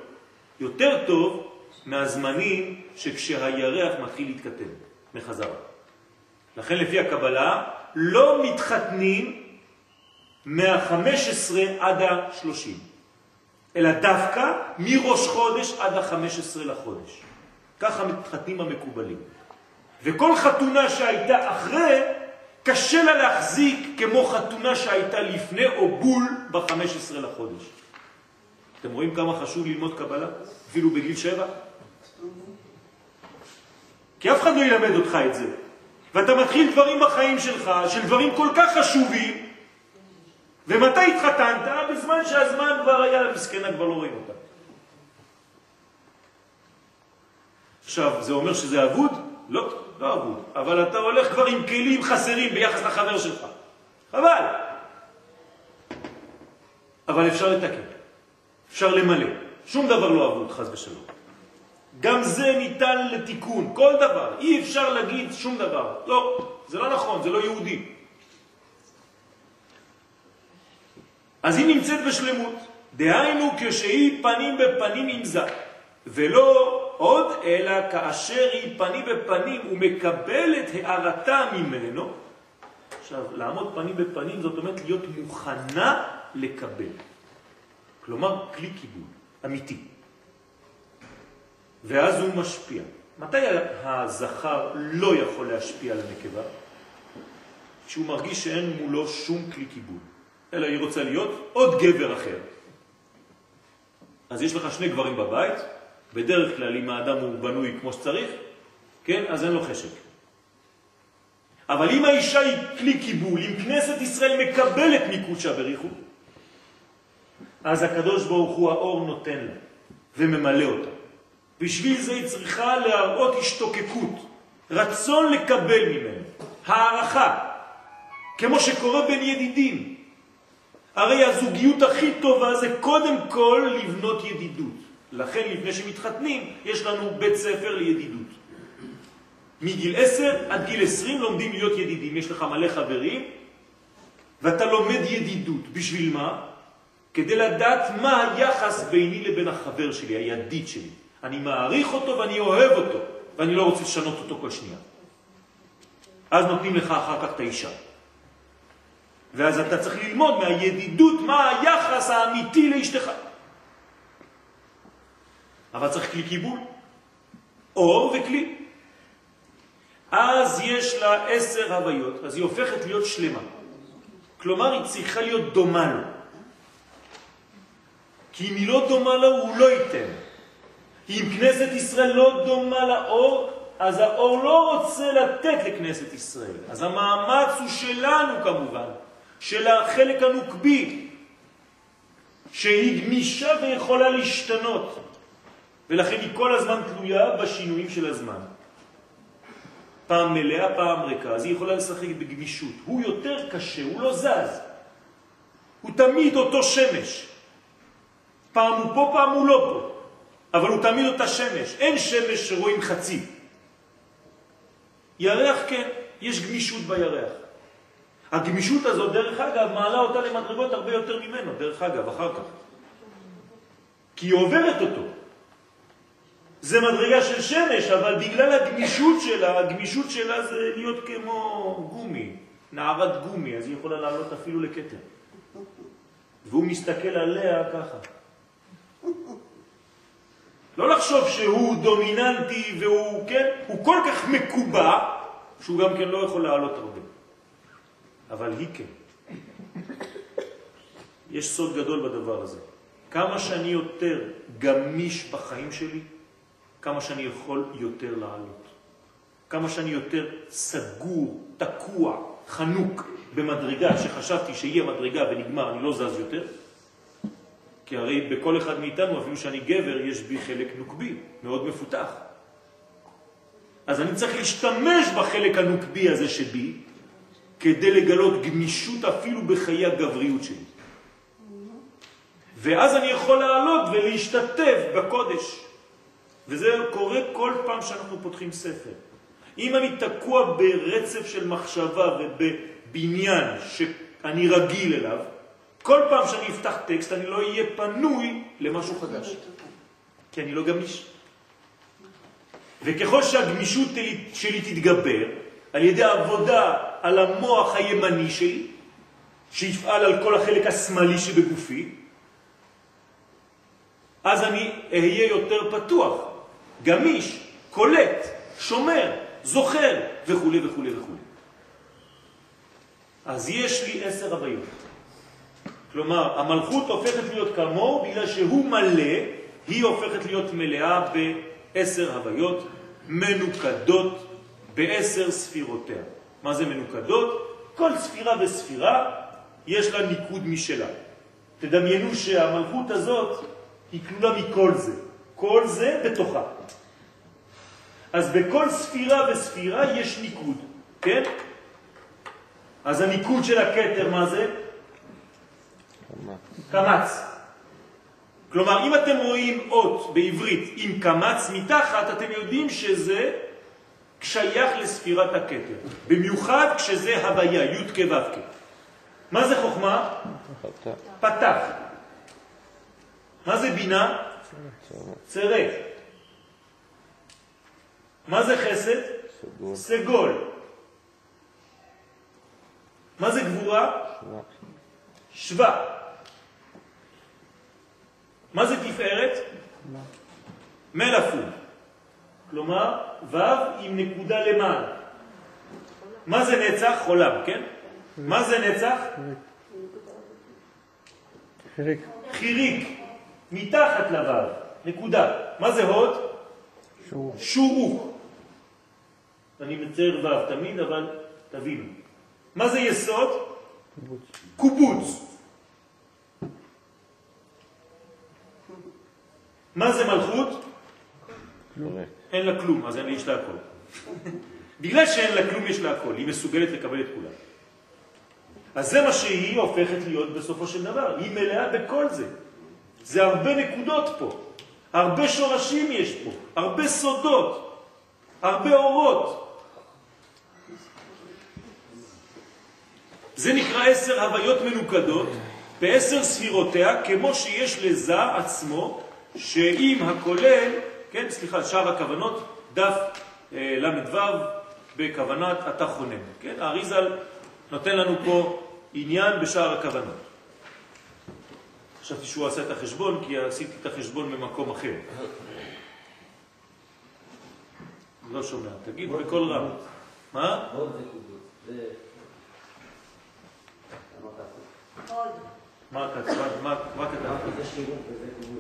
יותר טוב מהזמנים שכשהירח מתחיל להתקטן מחזרה. לכן לפי הקבלה לא מתחתנים מה-15 עד ה-30, אלא דווקא מראש חודש עד ה-15 לחודש. ככה מתחתנים המקובלים. וכל חתונה שהייתה אחרי, קשה לה להחזיק כמו חתונה שהייתה לפני או בול ב-15 לחודש. אתם רואים כמה חשוב ללמוד קבלה? אפילו בגיל שבע? כי אף אחד לא ילמד אותך את זה. ואתה מתחיל דברים בחיים שלך, של דברים כל כך חשובים, ומתי התחתנת? בזמן שהזמן כבר היה למסכנה, כבר לא רואים אותה. עכשיו, זה אומר שזה אבוד? לא, לא אבוד. אבל אתה הולך כבר עם כלים חסרים ביחס לחבר שלך. חבל. אבל אפשר לתקן. אפשר למלא. שום דבר לא אבוד, חז ושלום. גם זה ניתן לתיקון, כל דבר. אי אפשר להגיד שום דבר. לא, זה לא נכון, זה לא יהודי. אז היא נמצאת בשלמות. דהיינו כשהיא פנים בפנים עם זה, ולא עוד, אלא כאשר היא פנים בפנים ומקבלת הערתה ממנו. עכשיו, לעמוד פנים בפנים זאת אומרת להיות מוכנה לקבל. כלומר, כלי קיבול, אמיתי. ואז הוא משפיע. מתי הזכר לא יכול להשפיע על הנקבה? כשהוא מרגיש שאין מולו שום כלי קיבול, אלא היא רוצה להיות עוד גבר אחר. אז יש לך שני גברים בבית, בדרך כלל אם האדם הוא בנוי כמו שצריך, כן, אז אין לו חשק. אבל אם האישה היא כלי קיבול, אם כנסת ישראל מקבלת מקודשה בריחו, אז הקדוש ברוך הוא האור נותן לה וממלא אותה. בשביל זה היא צריכה להראות השתוקקות, רצון לקבל ממנו, הערכה, כמו שקורה בין ידידים. הרי הזוגיות הכי טובה זה קודם כל לבנות ידידות. לכן לפני שמתחתנים יש לנו בית ספר לידידות. מגיל 10 עד גיל 20 לומדים להיות ידידים. יש לך מלא חברים ואתה לומד ידידות. בשביל מה? כדי לדעת מה היחס ביני לבין החבר שלי, הידיד שלי. אני מעריך אותו ואני אוהב אותו, ואני לא רוצה לשנות אותו כל שנייה. אז נותנים לך אחר כך את האישה. ואז אתה צריך ללמוד מהידידות מה היחס האמיתי לאשתך. אבל צריך כלי קיבול, אור וכלי. אז יש לה עשר הוויות, אז היא הופכת להיות שלמה. כלומר, היא צריכה להיות דומה לו. כי אם היא לא דומה לו, הוא לא ייתן. אם כנסת ישראל לא דומה לאור, אז האור לא רוצה לתת לכנסת ישראל. אז המאמץ הוא שלנו כמובן, של החלק הנוקבי, שהיא גמישה ויכולה להשתנות, ולכן היא כל הזמן תלויה בשינויים של הזמן. פעם מלאה, פעם ריקה, אז היא יכולה לשחק בגמישות. הוא יותר קשה, הוא לא זז. הוא תמיד אותו שמש. פעם הוא פה, פעם הוא לא פה. אבל הוא תמיד אותה שמש. אין שמש שרואים חצי. ירח כן, יש גמישות בירח. הגמישות הזאת, דרך אגב, מעלה אותה למדרגות הרבה יותר ממנו, דרך אגב, אחר כך. כי היא עוברת אותו. זה מדרגה של שמש, אבל בגלל הגמישות שלה, הגמישות שלה זה להיות כמו גומי, נערת גומי, אז היא יכולה לעלות אפילו לקטר. והוא מסתכל עליה ככה. לא לחשוב שהוא דומיננטי והוא, כן, הוא כל כך מקובע, שהוא גם כן לא יכול לעלות הרבה. אבל היא כן. יש סוד גדול בדבר הזה. כמה שאני יותר גמיש בחיים שלי, כמה שאני יכול יותר לעלות. כמה שאני יותר סגור, תקוע, חנוק במדרגה שחשבתי שיהיה מדרגה ונגמר, אני לא זז יותר. כי הרי בכל אחד מאיתנו, אפילו שאני גבר, יש בי חלק נוקבי, מאוד מפותח. אז אני צריך להשתמש בחלק הנוקבי הזה שבי, כדי לגלות גמישות אפילו בחיי הגבריות שלי. ואז אני יכול לעלות ולהשתתף בקודש. וזה קורה כל פעם שאנחנו פותחים ספר. אם אני תקוע ברצף של מחשבה ובבניין שאני רגיל אליו, כל פעם שאני אפתח טקסט אני לא אהיה פנוי למשהו חדש, כי אני לא גמיש. וככל שהגמישות שלי תתגבר, על ידי עבודה על המוח הימני שלי, שיפעל על כל החלק השמאלי שבגופי, אז אני אהיה יותר פתוח, גמיש, קולט, שומר, זוכר, וכו' וכו' וכו'. אז יש לי עשר הוויות. כלומר, המלכות הופכת להיות כמוהו בגלל שהוא מלא, היא הופכת להיות מלאה בעשר הוויות מנוקדות בעשר ספירותיה. מה זה מנוקדות? כל ספירה וספירה יש לה ניקוד משלה. תדמיינו שהמלכות הזאת היא כלולה מכל זה. כל זה בתוכה. אז בכל ספירה וספירה יש ניקוד, כן? אז הניקוד של הקטר, מה זה? קמץ. כלומר, אם אתם רואים אות בעברית עם קמץ מתחת, אתם יודעים שזה שייך לספירת הכתר. במיוחד כשזה הוויה, י' כו' מה זה חוכמה? פתח. מה זה בינה? צרף. מה זה חסד? סגול. סגול. מה זה גבורה? שווה. מה זה תפארת? מלאפון. כלומר, ו' עם נקודה למעלה. מה זה נצח? חולם, כן? מה זה נצח? חיריק. חיריק, מתחת לו', נקודה. מה זה הוד? שורוק. שורוק. אני מצייר ו' תמיד, אבל תבינו. מה זה יסוד? קובוץ. קובוץ. מה זה מלכות? אין לה כלום, אז אין יש לה הכל. בגלל שאין לה כלום יש לה הכל, היא מסוגלת לקבל את כולם. אז זה מה שהיא הופכת להיות בסופו של דבר, היא מלאה בכל זה. זה הרבה נקודות פה, הרבה שורשים יש פה, הרבה סודות, הרבה אורות. זה נקרא עשר הוויות מנוקדות בעשר ספירותיה, כמו שיש לזה עצמו, שאם הכולל כן, סליחה, שאר הכוונות, דף אה, ל"ו בכוונת אתה חונן. כן, האריזל נותן לנו פה עניין בשאר הכוונות. חשבתי שהוא עשה את החשבון, כי עשיתי את החשבון במקום אחר. לא שומע, תגיד בקול רם. מה? מה כתבת? מה כתבת?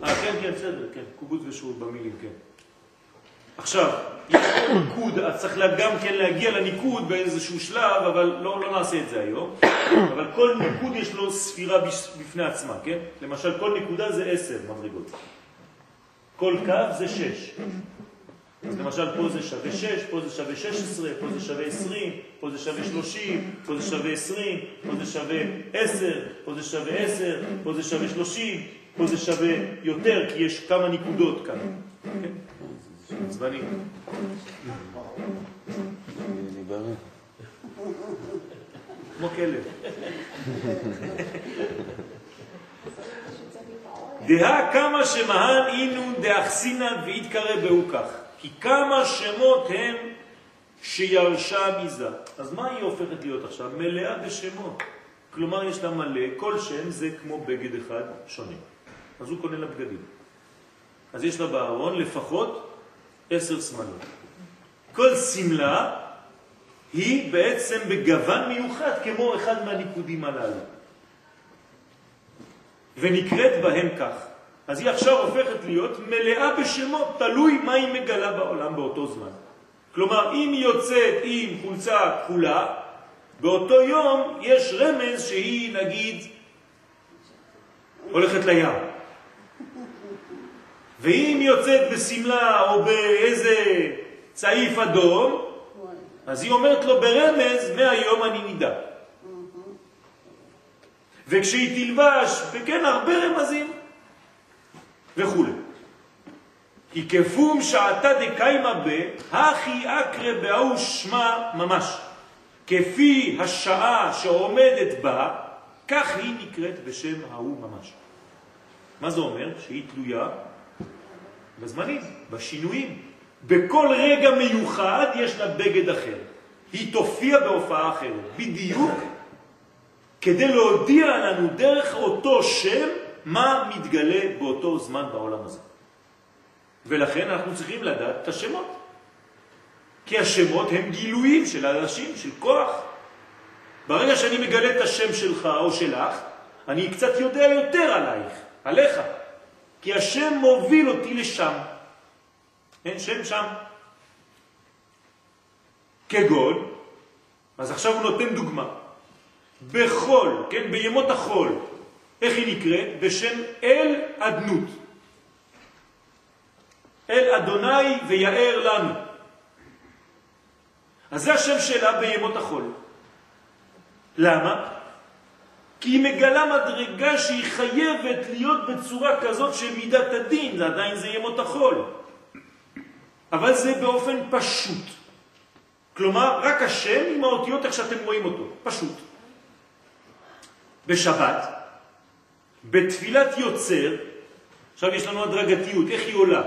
אה, כן, כן, בסדר, כן, קובוץ ושירות במילים, כן. עכשיו, פה ניקוד, אז צריך גם כן להגיע לניקוד באיזשהו שלב, אבל לא, לא נעשה את זה היום. אבל כל ניקוד יש לו ספירה בפני עצמה, כן? למשל, כל נקודה זה עשר מדרגות. כל קו זה שש. אז למשל פה זה שווה 6, פה זה שווה 16, פה זה שווה 20, פה זה שווה 30, פה זה שווה 20, פה זה שווה 10, פה זה שווה 10, פה זה שווה 30, פה זה שווה יותר, כי יש כמה נקודות כאן. עצבני. כמו כלב. דהה כמה שמהן אינו דאחסינא ויתקרא בהו כך. כי כמה שמות הם שירשה מזה. אז מה היא הופכת להיות עכשיו? מלאה בשמות. כלומר, יש לה מלא, כל שם זה כמו בגד אחד שונה. אז הוא קונה לה בגדים. אז יש לה בארון לפחות עשר סמלות. כל סמלה היא בעצם בגוון מיוחד כמו אחד מהניקודים הללו. ונקראת בהם כך. אז היא עכשיו הופכת להיות מלאה בשמות, תלוי מה היא מגלה בעולם באותו זמן. כלומר, אם היא יוצאת עם חולצה כחולה, באותו יום יש רמז שהיא, נגיד, הולכת לים. ואם יוצאת בסמלה או באיזה צעיף אדום, אז היא אומרת לו ברמז, מהיום אני נידה. וכשהיא תלבש, וכן, הרבה רמזים, וכו'. כי כפום שעתה דקיימה ב, הכי אקרה באו שמה ממש. כפי השעה שעומדת בה, כך היא נקראת בשם ההוא ממש. מה זה אומר? שהיא תלויה בזמנים, בשינויים. בכל רגע מיוחד יש לה בגד אחר. היא תופיע בהופעה אחרת, בדיוק כדי להודיע לנו דרך אותו שם מה מתגלה באותו זמן בעולם הזה. ולכן אנחנו צריכים לדעת את השמות. כי השמות הם גילויים של אנשים, של כוח. ברגע שאני מגלה את השם שלך או שלך, אני קצת יודע יותר עלייך, עליך. כי השם מוביל אותי לשם. אין שם שם. כגון, אז עכשיו הוא נותן דוגמה. בחול, כן, בימות החול, איך היא נקראת? בשם אל אדנות. אל אדוני ויער לנו. אז זה השם שלה בימות החול. למה? כי היא מגלה מדרגה שהיא חייבת להיות בצורה כזאת של מידת הדין, זה עדיין זה ימות החול. אבל זה באופן פשוט. כלומר, רק השם עם האותיות איך שאתם רואים אותו, פשוט. בשבת, בתפילת יוצר, עכשיו יש לנו הדרגתיות, איך היא עולה?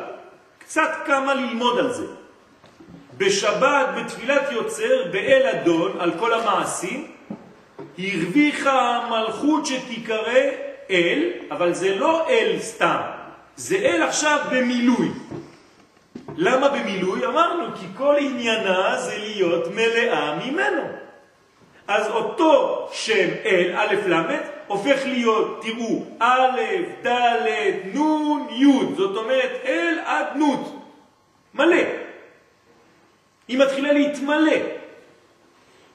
קצת כמה ללמוד על זה. בשבת, בתפילת יוצר, באל אדון, על כל המעשים, הרוויחה המלכות שתיקרא אל, אבל זה לא אל סתם, זה אל עכשיו במילוי. למה במילוי? אמרנו, כי כל עניינה זה להיות מלאה ממנו. אז אותו שם אל, א' ל', הופך להיות, תראו, א', ד', נ', י', זאת אומרת אל עד נ', מלא. היא מתחילה להתמלא.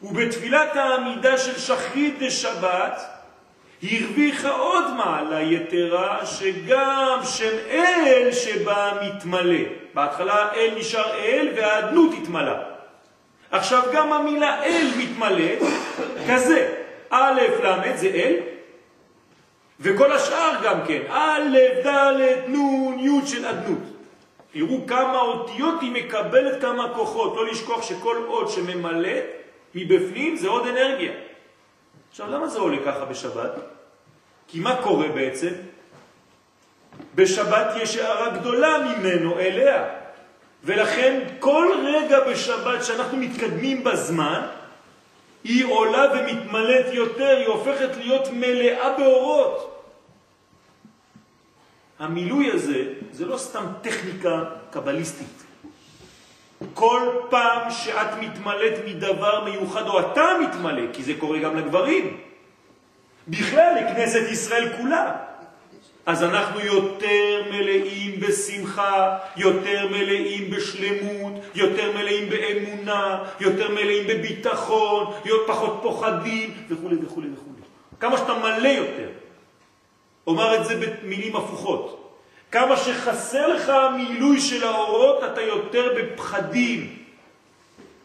ובתפילת העמידה של שחרית דשבת, הרוויחה עוד מעלה יתרה שגם שם אל שבה מתמלא. בהתחלה אל נשאר אל והאדנות התמלא. עכשיו גם המילה אל מתמלא כזה, א' ל' זה אל, וכל השאר גם כן, א', ד', נ', י' של אדנות. תראו כמה אותיות היא מקבלת, כמה כוחות. לא לשכוח שכל עוד שממלא מבפנים זה עוד אנרגיה. עכשיו, למה זה עולה ככה בשבת? כי מה קורה בעצם? בשבת יש הערה גדולה ממנו אליה. ולכן כל רגע בשבת שאנחנו מתקדמים בזמן, היא עולה ומתמלאת יותר, היא הופכת להיות מלאה באורות. המילוי הזה זה לא סתם טכניקה קבליסטית. כל פעם שאת מתמלאת מדבר מיוחד, או אתה מתמלא, כי זה קורה גם לגברים, בכלל לכנסת ישראל כולה, אז אנחנו יותר מלאים בשמחה, יותר מלאים בשלמות, יותר מלאים באמונה, יותר מלאים בביטחון, פחות פוחדים וכו' וכו' וכו'. כמה שאתה מלא יותר. אומר את זה במילים הפוכות. כמה שחסר לך המילוי של האורות, אתה יותר בפחדים,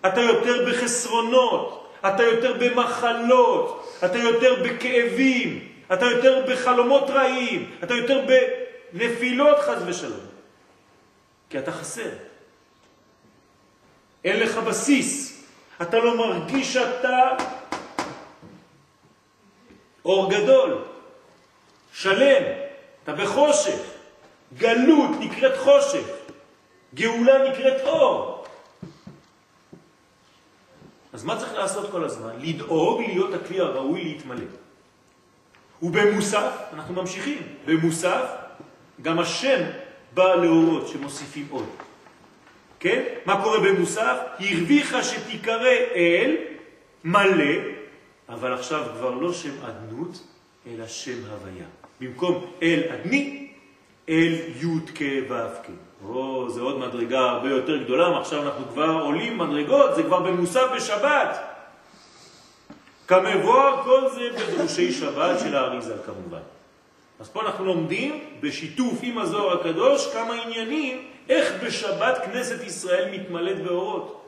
אתה יותר בחסרונות, אתה יותר במחלות, אתה יותר בכאבים, אתה יותר בחלומות רעים, אתה יותר בנפילות חז ושלום. כי אתה חסר. אין לך בסיס. אתה לא מרגיש שאתה אור גדול, שלם, אתה בחושך. גלות נקראת חושך, גאולה נקראת אור. אז מה צריך לעשות כל הזמן? לדאוג להיות הכלי הראוי להתמלא. ובמוסף, אנחנו ממשיכים, במוסף גם השם בא להורות שמוסיפים עוד. כן? מה קורה במוסף? הרוויחה שתיקרא אל מלא, אבל עכשיו כבר לא שם אדנות, אלא שם הוויה. במקום אל אדני, אל י' כ' ו'. או, זה עוד מדרגה הרבה יותר גדולה, עכשיו אנחנו כבר עולים מדרגות, זה כבר במוסף בשבת. כמבואר כל זה בדרושי שבת של האריזה כמובן. אז פה אנחנו לומדים בשיתוף עם הזוהר הקדוש כמה עניינים איך בשבת כנסת ישראל מתמלאת באורות.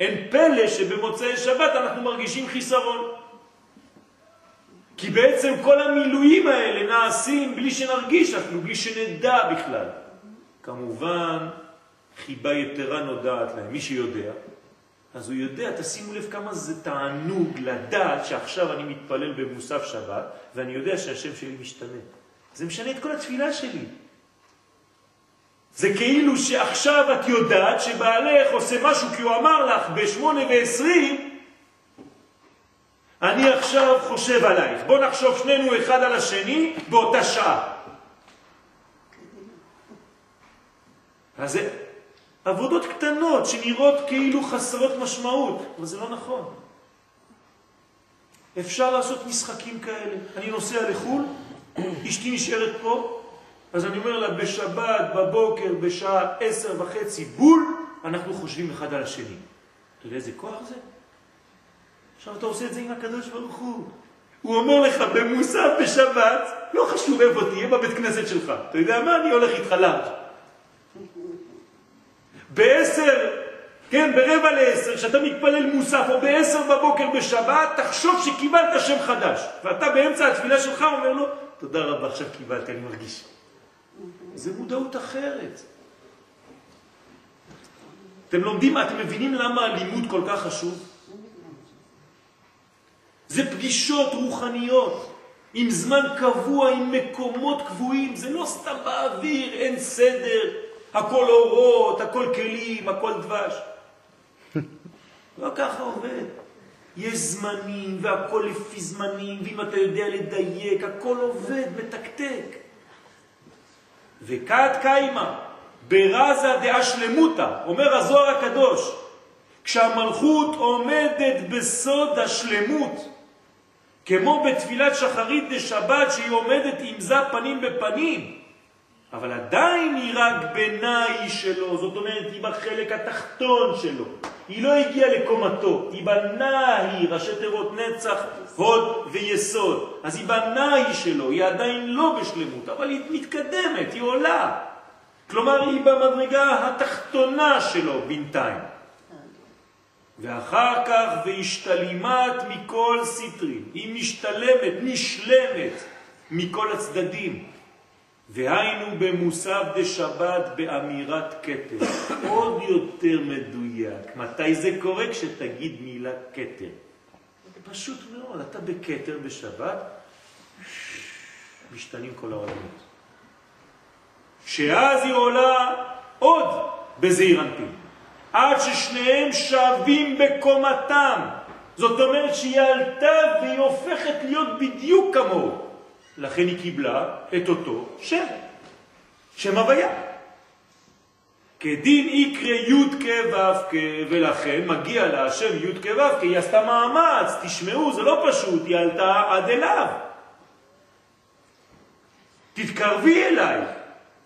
אין פלא שבמוצאי שבת אנחנו מרגישים חיסרון. כי בעצם כל המילואים האלה נעשים בלי שנרגיש אפילו, בלי שנדע בכלל. כמובן, חיבה יתרה נודעת להם. מי שיודע, אז הוא יודע, תשימו לב כמה זה תענוג לדעת שעכשיו אני מתפלל במוסף שבת, ואני יודע שהשם שלי משתנה. זה משנה את כל התפילה שלי. זה כאילו שעכשיו את יודעת שבעלך עושה משהו כי הוא אמר לך בשמונה ועשרים, אני עכשיו חושב עלייך. בוא נחשוב שנינו אחד על השני באותה שעה. אז זה עבודות קטנות שנראות כאילו חסרות משמעות, אבל זה לא נכון. אפשר לעשות משחקים כאלה. אני נוסע לחו"ל, אשתי נשארת פה, אז אני אומר לה, בשבת, בבוקר, בשעה עשר וחצי, בול, אנחנו חושבים אחד על השני. אתה יודע איזה כוח זה? עכשיו אתה עושה את זה עם הקדוש ברוך הוא. הוא אומר לך במוסף בשבת, לא חשוב איפה תהיה בבית כנסת שלך. אתה יודע מה? אני הולך איתך לארג'. בעשר, כן, ברבע לעשר, כשאתה מתפלל מוסף, או בעשר בבוקר בשבת, תחשוב שקיבלת שם חדש. ואתה באמצע התפילה שלך אומר לו, תודה רבה, עכשיו קיבלתי, אני מרגיש. זה מודעות אחרת. אתם לומדים, אתם מבינים למה הלימוד כל כך חשוב? זה פגישות רוחניות, עם זמן קבוע, עם מקומות קבועים, זה לא סתם באוויר, אין סדר, הכל אורות, הכל כלים, הכל דבש. לא ככה עובד. יש זמנים, והכל לפי זמנים, ואם אתה יודע לדייק, הכל עובד, מתקתק. וכת קיימה, ברזה דעה שלמותה, אומר הזוהר הקדוש, כשהמלכות עומדת בסוד השלמות, כמו בתפילת שחרית דשבת שהיא עומדת עם זה פנים בפנים, אבל עדיין היא רק בנאי שלו, זאת אומרת היא בחלק התחתון שלו. היא לא הגיעה לקומתו, היא בנאי, ראשי תיבות נצח, הוד ויסוד. אז היא בנאי שלו, היא עדיין לא בשלמות, אבל היא מתקדמת, היא עולה. כלומר היא במדרגה התחתונה שלו בינתיים. ואחר כך והשתלימת מכל סטרים, היא משתלמת, נשלמת מכל הצדדים. והיינו במוסף דשבת באמירת כתר. עוד יותר מדויק. מתי זה קורה? כשתגיד מילה כתר. פשוט מאוד, אתה בכתר בשבת, משתנים כל העולמות. שאז היא עולה עוד בזעיר אנפין, עד ששניהם שווים בקומתם. זאת אומרת שהיא עלתה והיא הופכת להיות בדיוק כמוהו. לכן היא קיבלה את אותו שם, שם הוויה. כדין יקרא י' כ' ולכן מגיע לה השם י' כ' ו' כ', היא עשתה מאמץ, תשמעו, זה לא פשוט, היא עלתה עד אליו. תתקרבי אליי,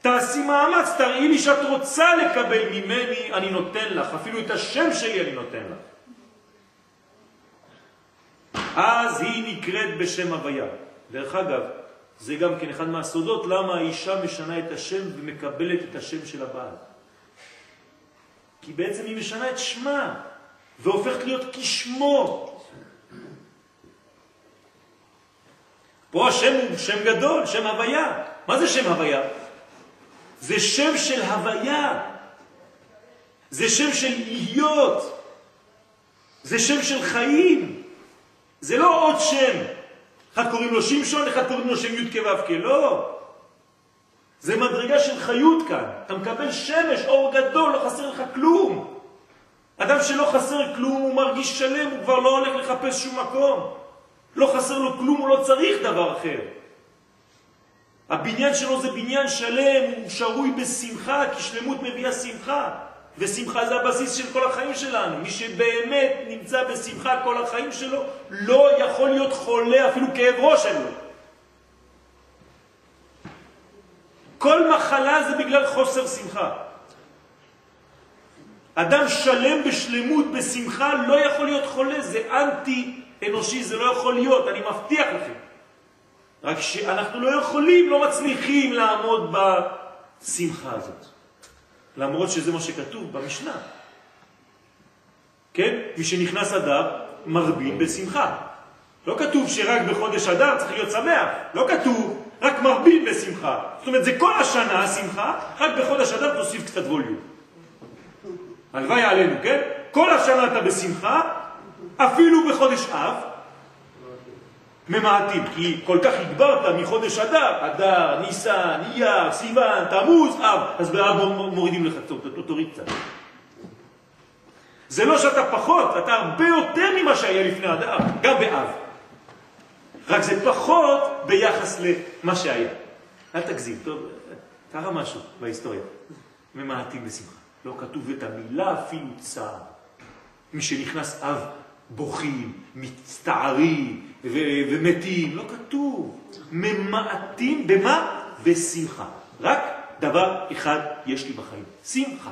תעשי מאמץ, תראי לי שאת רוצה לקבל ממני, אני נותן לך, אפילו את השם שלי אני נותן לך. אז היא נקראת בשם הוויה. דרך אגב, זה גם כן אחד מהסודות למה האישה משנה את השם ומקבלת את השם של הבעל. כי בעצם היא משנה את שמה והופכת להיות כשמו. פה השם הוא שם גדול, שם הוויה. מה זה שם הוויה? זה שם של הוויה. זה שם של להיות. זה שם של חיים. זה לא עוד שם. אחד קוראים לו שמשון, אחד קוראים לו שם י' כו' לא. זה מדרגה של חיות כאן. אתה מקבל שמש, אור גדול, לא חסר לך כלום. אדם שלא חסר כלום, הוא מרגיש שלם, הוא כבר לא הולך לחפש שום מקום. לא חסר לו כלום, הוא לא צריך דבר אחר. הבניין שלו זה בניין שלם, הוא שרוי בשמחה, כי שלמות מביאה שמחה. ושמחה זה הבסיס של כל החיים שלנו. מי שבאמת נמצא בשמחה כל החיים שלו, לא יכול להיות חולה, אפילו כאב ראש אין. כל מחלה זה בגלל חוסר שמחה. אדם שלם בשלמות, בשמחה, לא יכול להיות חולה, זה אנטי אנושי, זה לא יכול להיות, אני מבטיח לכם. רק שאנחנו לא יכולים, לא מצליחים לעמוד בשמחה הזאת. למרות שזה מה שכתוב במשנה. כן? מי שנכנס אדר מרבין בשמחה. לא כתוב שרק בחודש אדר צריך להיות שמח, לא כתוב רק מרבין בשמחה. זאת אומרת, זה כל השנה השמחה, רק בחודש אדר תוסיף קצת ווליום. הלוואי עלינו, כן? כל השנה אתה בשמחה, אפילו בחודש אב, ממעטים, כי כל כך הגברת מחודש אדר, אדר, ניסן, אייר, סיוון, תמוז, אב, אז באב מורידים לך, תוריד קצת. זה לא שאתה פחות, אתה הרבה יותר ממה שהיה לפני אדר, גם באב. רק זה פחות ביחס למה שהיה. אל תגזים, טוב, קרה משהו בהיסטוריה. ממעטים בשמחה. לא כתוב את המילה אפילו צער. מי שנכנס אב בוכים, מצטערים ומתים, לא כתוב. ממעטים במה? בשמחה. רק דבר אחד יש לי בחיים, שמחה.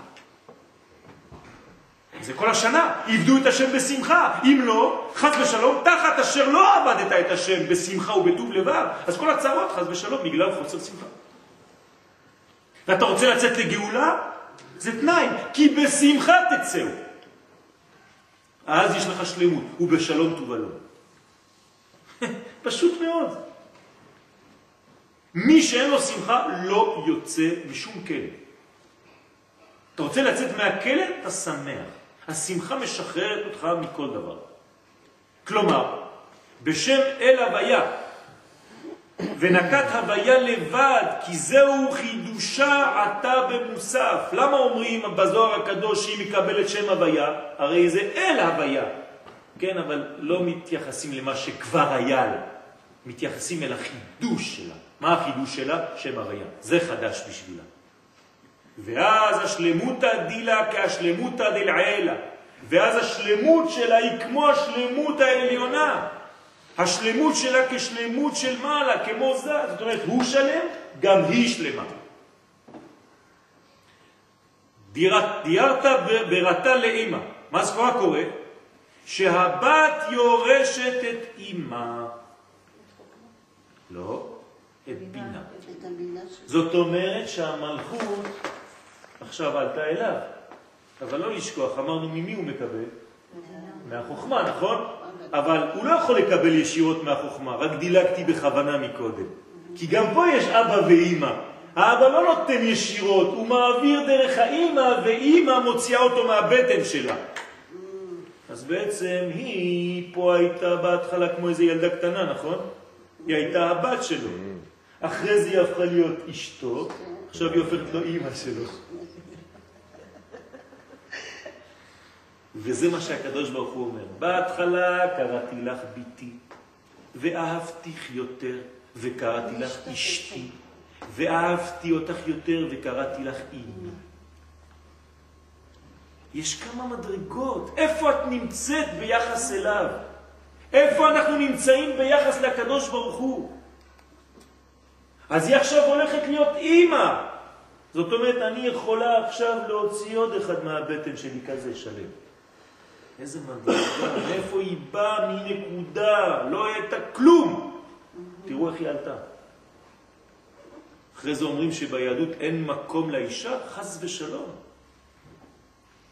זה כל השנה, עבדו את השם בשמחה. אם לא, חס ושלום, תחת אשר לא עבדת את השם בשמחה ובטוב לבב, אז כל הצרות, חס ושלום, בגלל חוסר שמחה. ואתה רוצה לצאת לגאולה? זה תנאי, כי בשמחה תצאו. אז יש לך שלמות, ובשלום תובלו. פשוט מאוד. מי שאין לו שמחה לא יוצא משום כלא. אתה רוצה לצאת מהכלא? אתה שמח. השמחה משחררת אותך מכל דבר. כלומר, בשם אל הוויה, ונקט הוויה לבד, כי זהו חידושה עתה במוסף. למה אומרים בזוהר הקדוש שהיא מקבלת שם הוויה? הרי זה אל הוויה. כן, אבל לא מתייחסים למה שכבר היה לה, מתייחסים אל החידוש שלה. מה החידוש שלה? שם הוויה. זה חדש בשבילה. ואז השלמות דילה כהשלמות דלעילה. ואז השלמות שלה היא כמו השלמות העליונה. השלמות שלה כשלמות של מעלה, כמו זה. זאת אומרת, הוא שלם, גם היא שלמה. דיירת ברתה לאימא. מה זה קורה? שהבת יורשת את אימא. לא, את בינה. זאת אומרת שהמלכות עכשיו עלתה אליו. אבל לא לשכוח, אמרנו ממי הוא מקבל? מהחוכמה, נכון? אבל הוא לא יכול לקבל ישירות מהחוכמה, רק דילגתי בכוונה מקודם. כי גם פה יש אבא ואימא. האבא לא נותן ישירות, הוא מעביר דרך האימא, ואימא מוציאה אותו מהבטן שלה. אז בעצם היא פה הייתה בהתחלה כמו איזו ילדה קטנה, נכון? היא הייתה הבת שלו. אחרי זה היא הפכה להיות אשתו, עכשיו היא הופכת לו אימא שלו. וזה מה שהקדוש ברוך הוא אומר. בהתחלה קראתי לך ביתי, ואהבתיך יותר, וקראתי לך אשתי, ואהבתי אותך יותר, וקראתי לך אימי. יש כמה מדרגות. איפה את נמצאת ביחס אליו? איפה אנחנו נמצאים ביחס לקדוש ברוך הוא? אז היא עכשיו הולכת להיות אימא. זאת אומרת, אני יכולה עכשיו להוציא עוד אחד מהבטן שלי כזה שלם. איזה מדרגה, מאיפה היא באה מנקודה, לא הייתה כלום. תראו איך היא עלתה. אחרי זה אומרים שביהדות אין מקום לאישה, חס ושלום.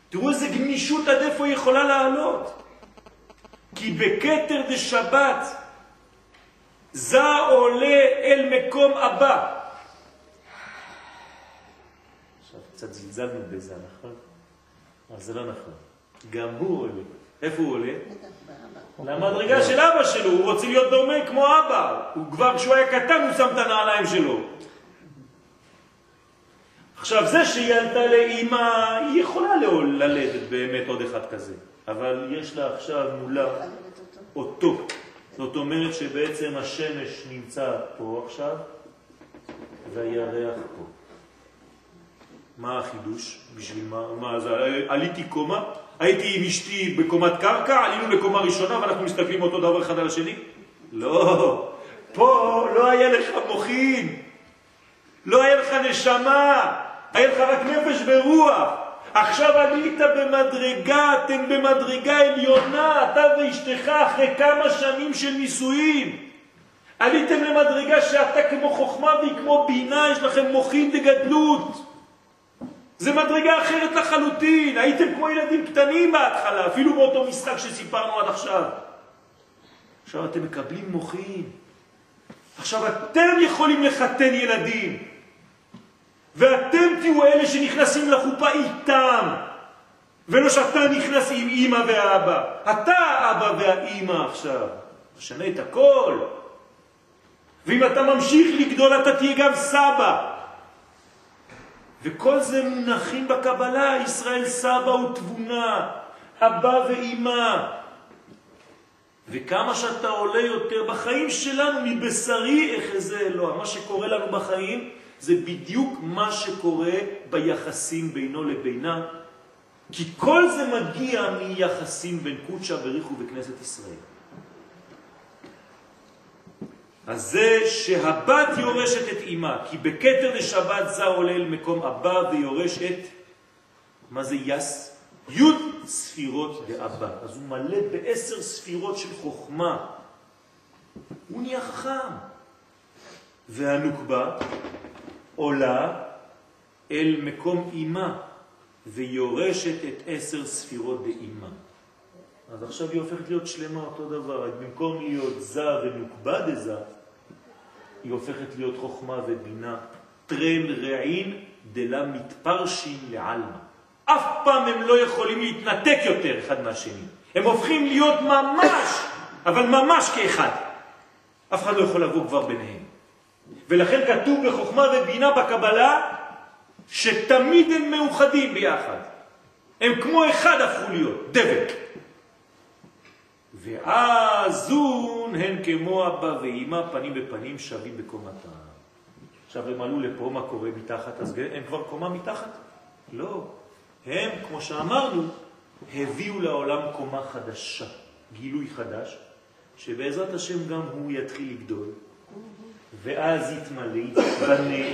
תראו איזה גמישות עד איפה היא יכולה לעלות. כי בקטר דשבת זה עולה אל מקום הבא. עכשיו קצת זלזלנו בזה, נכון? אבל זה לא נכון. גם הוא עולה. איפה הוא עולה? למדרגה של אבא שלו, הוא רוצה להיות דומה כמו אבא. הוא כבר כשהוא היה קטן הוא שם את הנעליים שלו. עכשיו, זה שהיא עלתה לאימא, היא יכולה ללדת באמת עוד אחד כזה, אבל יש לה עכשיו מולה אותו. זאת אומרת שבעצם השמש נמצא פה עכשיו, והירח פה. מה החידוש? בשביל מה? מה זה? עליתי קומה, הייתי עם אשתי בקומת קרקע, עלינו לקומה ראשונה ואנחנו מסתכלים אותו דבר אחד על השני? לא, פה לא היה לך מוחין. לא היה לך נשמה, היה לך רק נפש ורוח. עכשיו עלית במדרגה, אתם במדרגה עליונה, אתה ואשתך אחרי כמה שנים של נישואים. עליתם למדרגה שאתה כמו חוכמה והיא כמו בינה, יש לכם מוחין דגדלות. זה מדרגה אחרת לחלוטין, הייתם כמו ילדים קטנים בהתחלה, אפילו באותו משחק שסיפרנו עד עכשיו. עכשיו אתם מקבלים מוחין. עכשיו אתם יכולים לחתן ילדים, ואתם תהיו אלה שנכנסים לחופה איתם, ולא שאתה נכנס עם אמא ואבא. אתה האבא והאמא עכשיו. משנה את הכל. ואם אתה ממשיך לגדול אתה תהיה גם סבא. וכל זה מונחים בקבלה, ישראל סבא ותבונה, אבא ואימא. וכמה שאתה עולה יותר בחיים שלנו, מבשרי אחזה אלוה. מה שקורה לנו בחיים זה בדיוק מה שקורה ביחסים בינו לבינה, כי כל זה מגיע מיחסים בין קודשא בריחו וכנסת ישראל. אז זה שהבת יורשת את אימה, כי בקטר לשבת זה עולה אל מקום אבא ויורש את, מה זה יס? י' ספירות באבא. אז הוא מלא בעשר ספירות של חוכמה. הוא נהיה חכם. והנוקבה עולה אל מקום אימה ויורשת את עשר ספירות באימה. אז עכשיו היא הופכת להיות שלמה אותו דבר. במקום להיות זה ונוקבה דזה, היא הופכת להיות חוכמה ובינה. טרן רעין דלה מתפרשים לעלמה. אף פעם הם לא יכולים להתנתק יותר אחד מהשני. הם הופכים להיות ממש, אבל ממש כאחד. אף אחד לא יכול לבוא כבר ביניהם. ולכן כתוב בחוכמה ובינה בקבלה שתמיד הם מאוחדים ביחד. הם כמו אחד הפכו להיות, דבק. ואזון הן כמו אבא ואימא פנים בפנים שווים בקומתם. עכשיו הם עלו לפה, מה קורה מתחת? אז הם כבר קומה מתחת? לא. הם, כמו שאמרנו, הביאו לעולם קומה חדשה, גילוי חדש, שבעזרת השם גם הוא יתחיל לגדול, ואז יתמלא, יתבנה,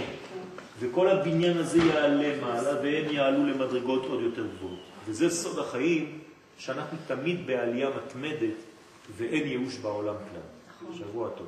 וכל הבניין הזה יעלה מעלה, והם יעלו למדרגות עוד יותר גבוהות. וזה סוד החיים, שאנחנו תמיד בעלייה מתמדת, ואין ייאוש בעולם כלל. שבוע טוב.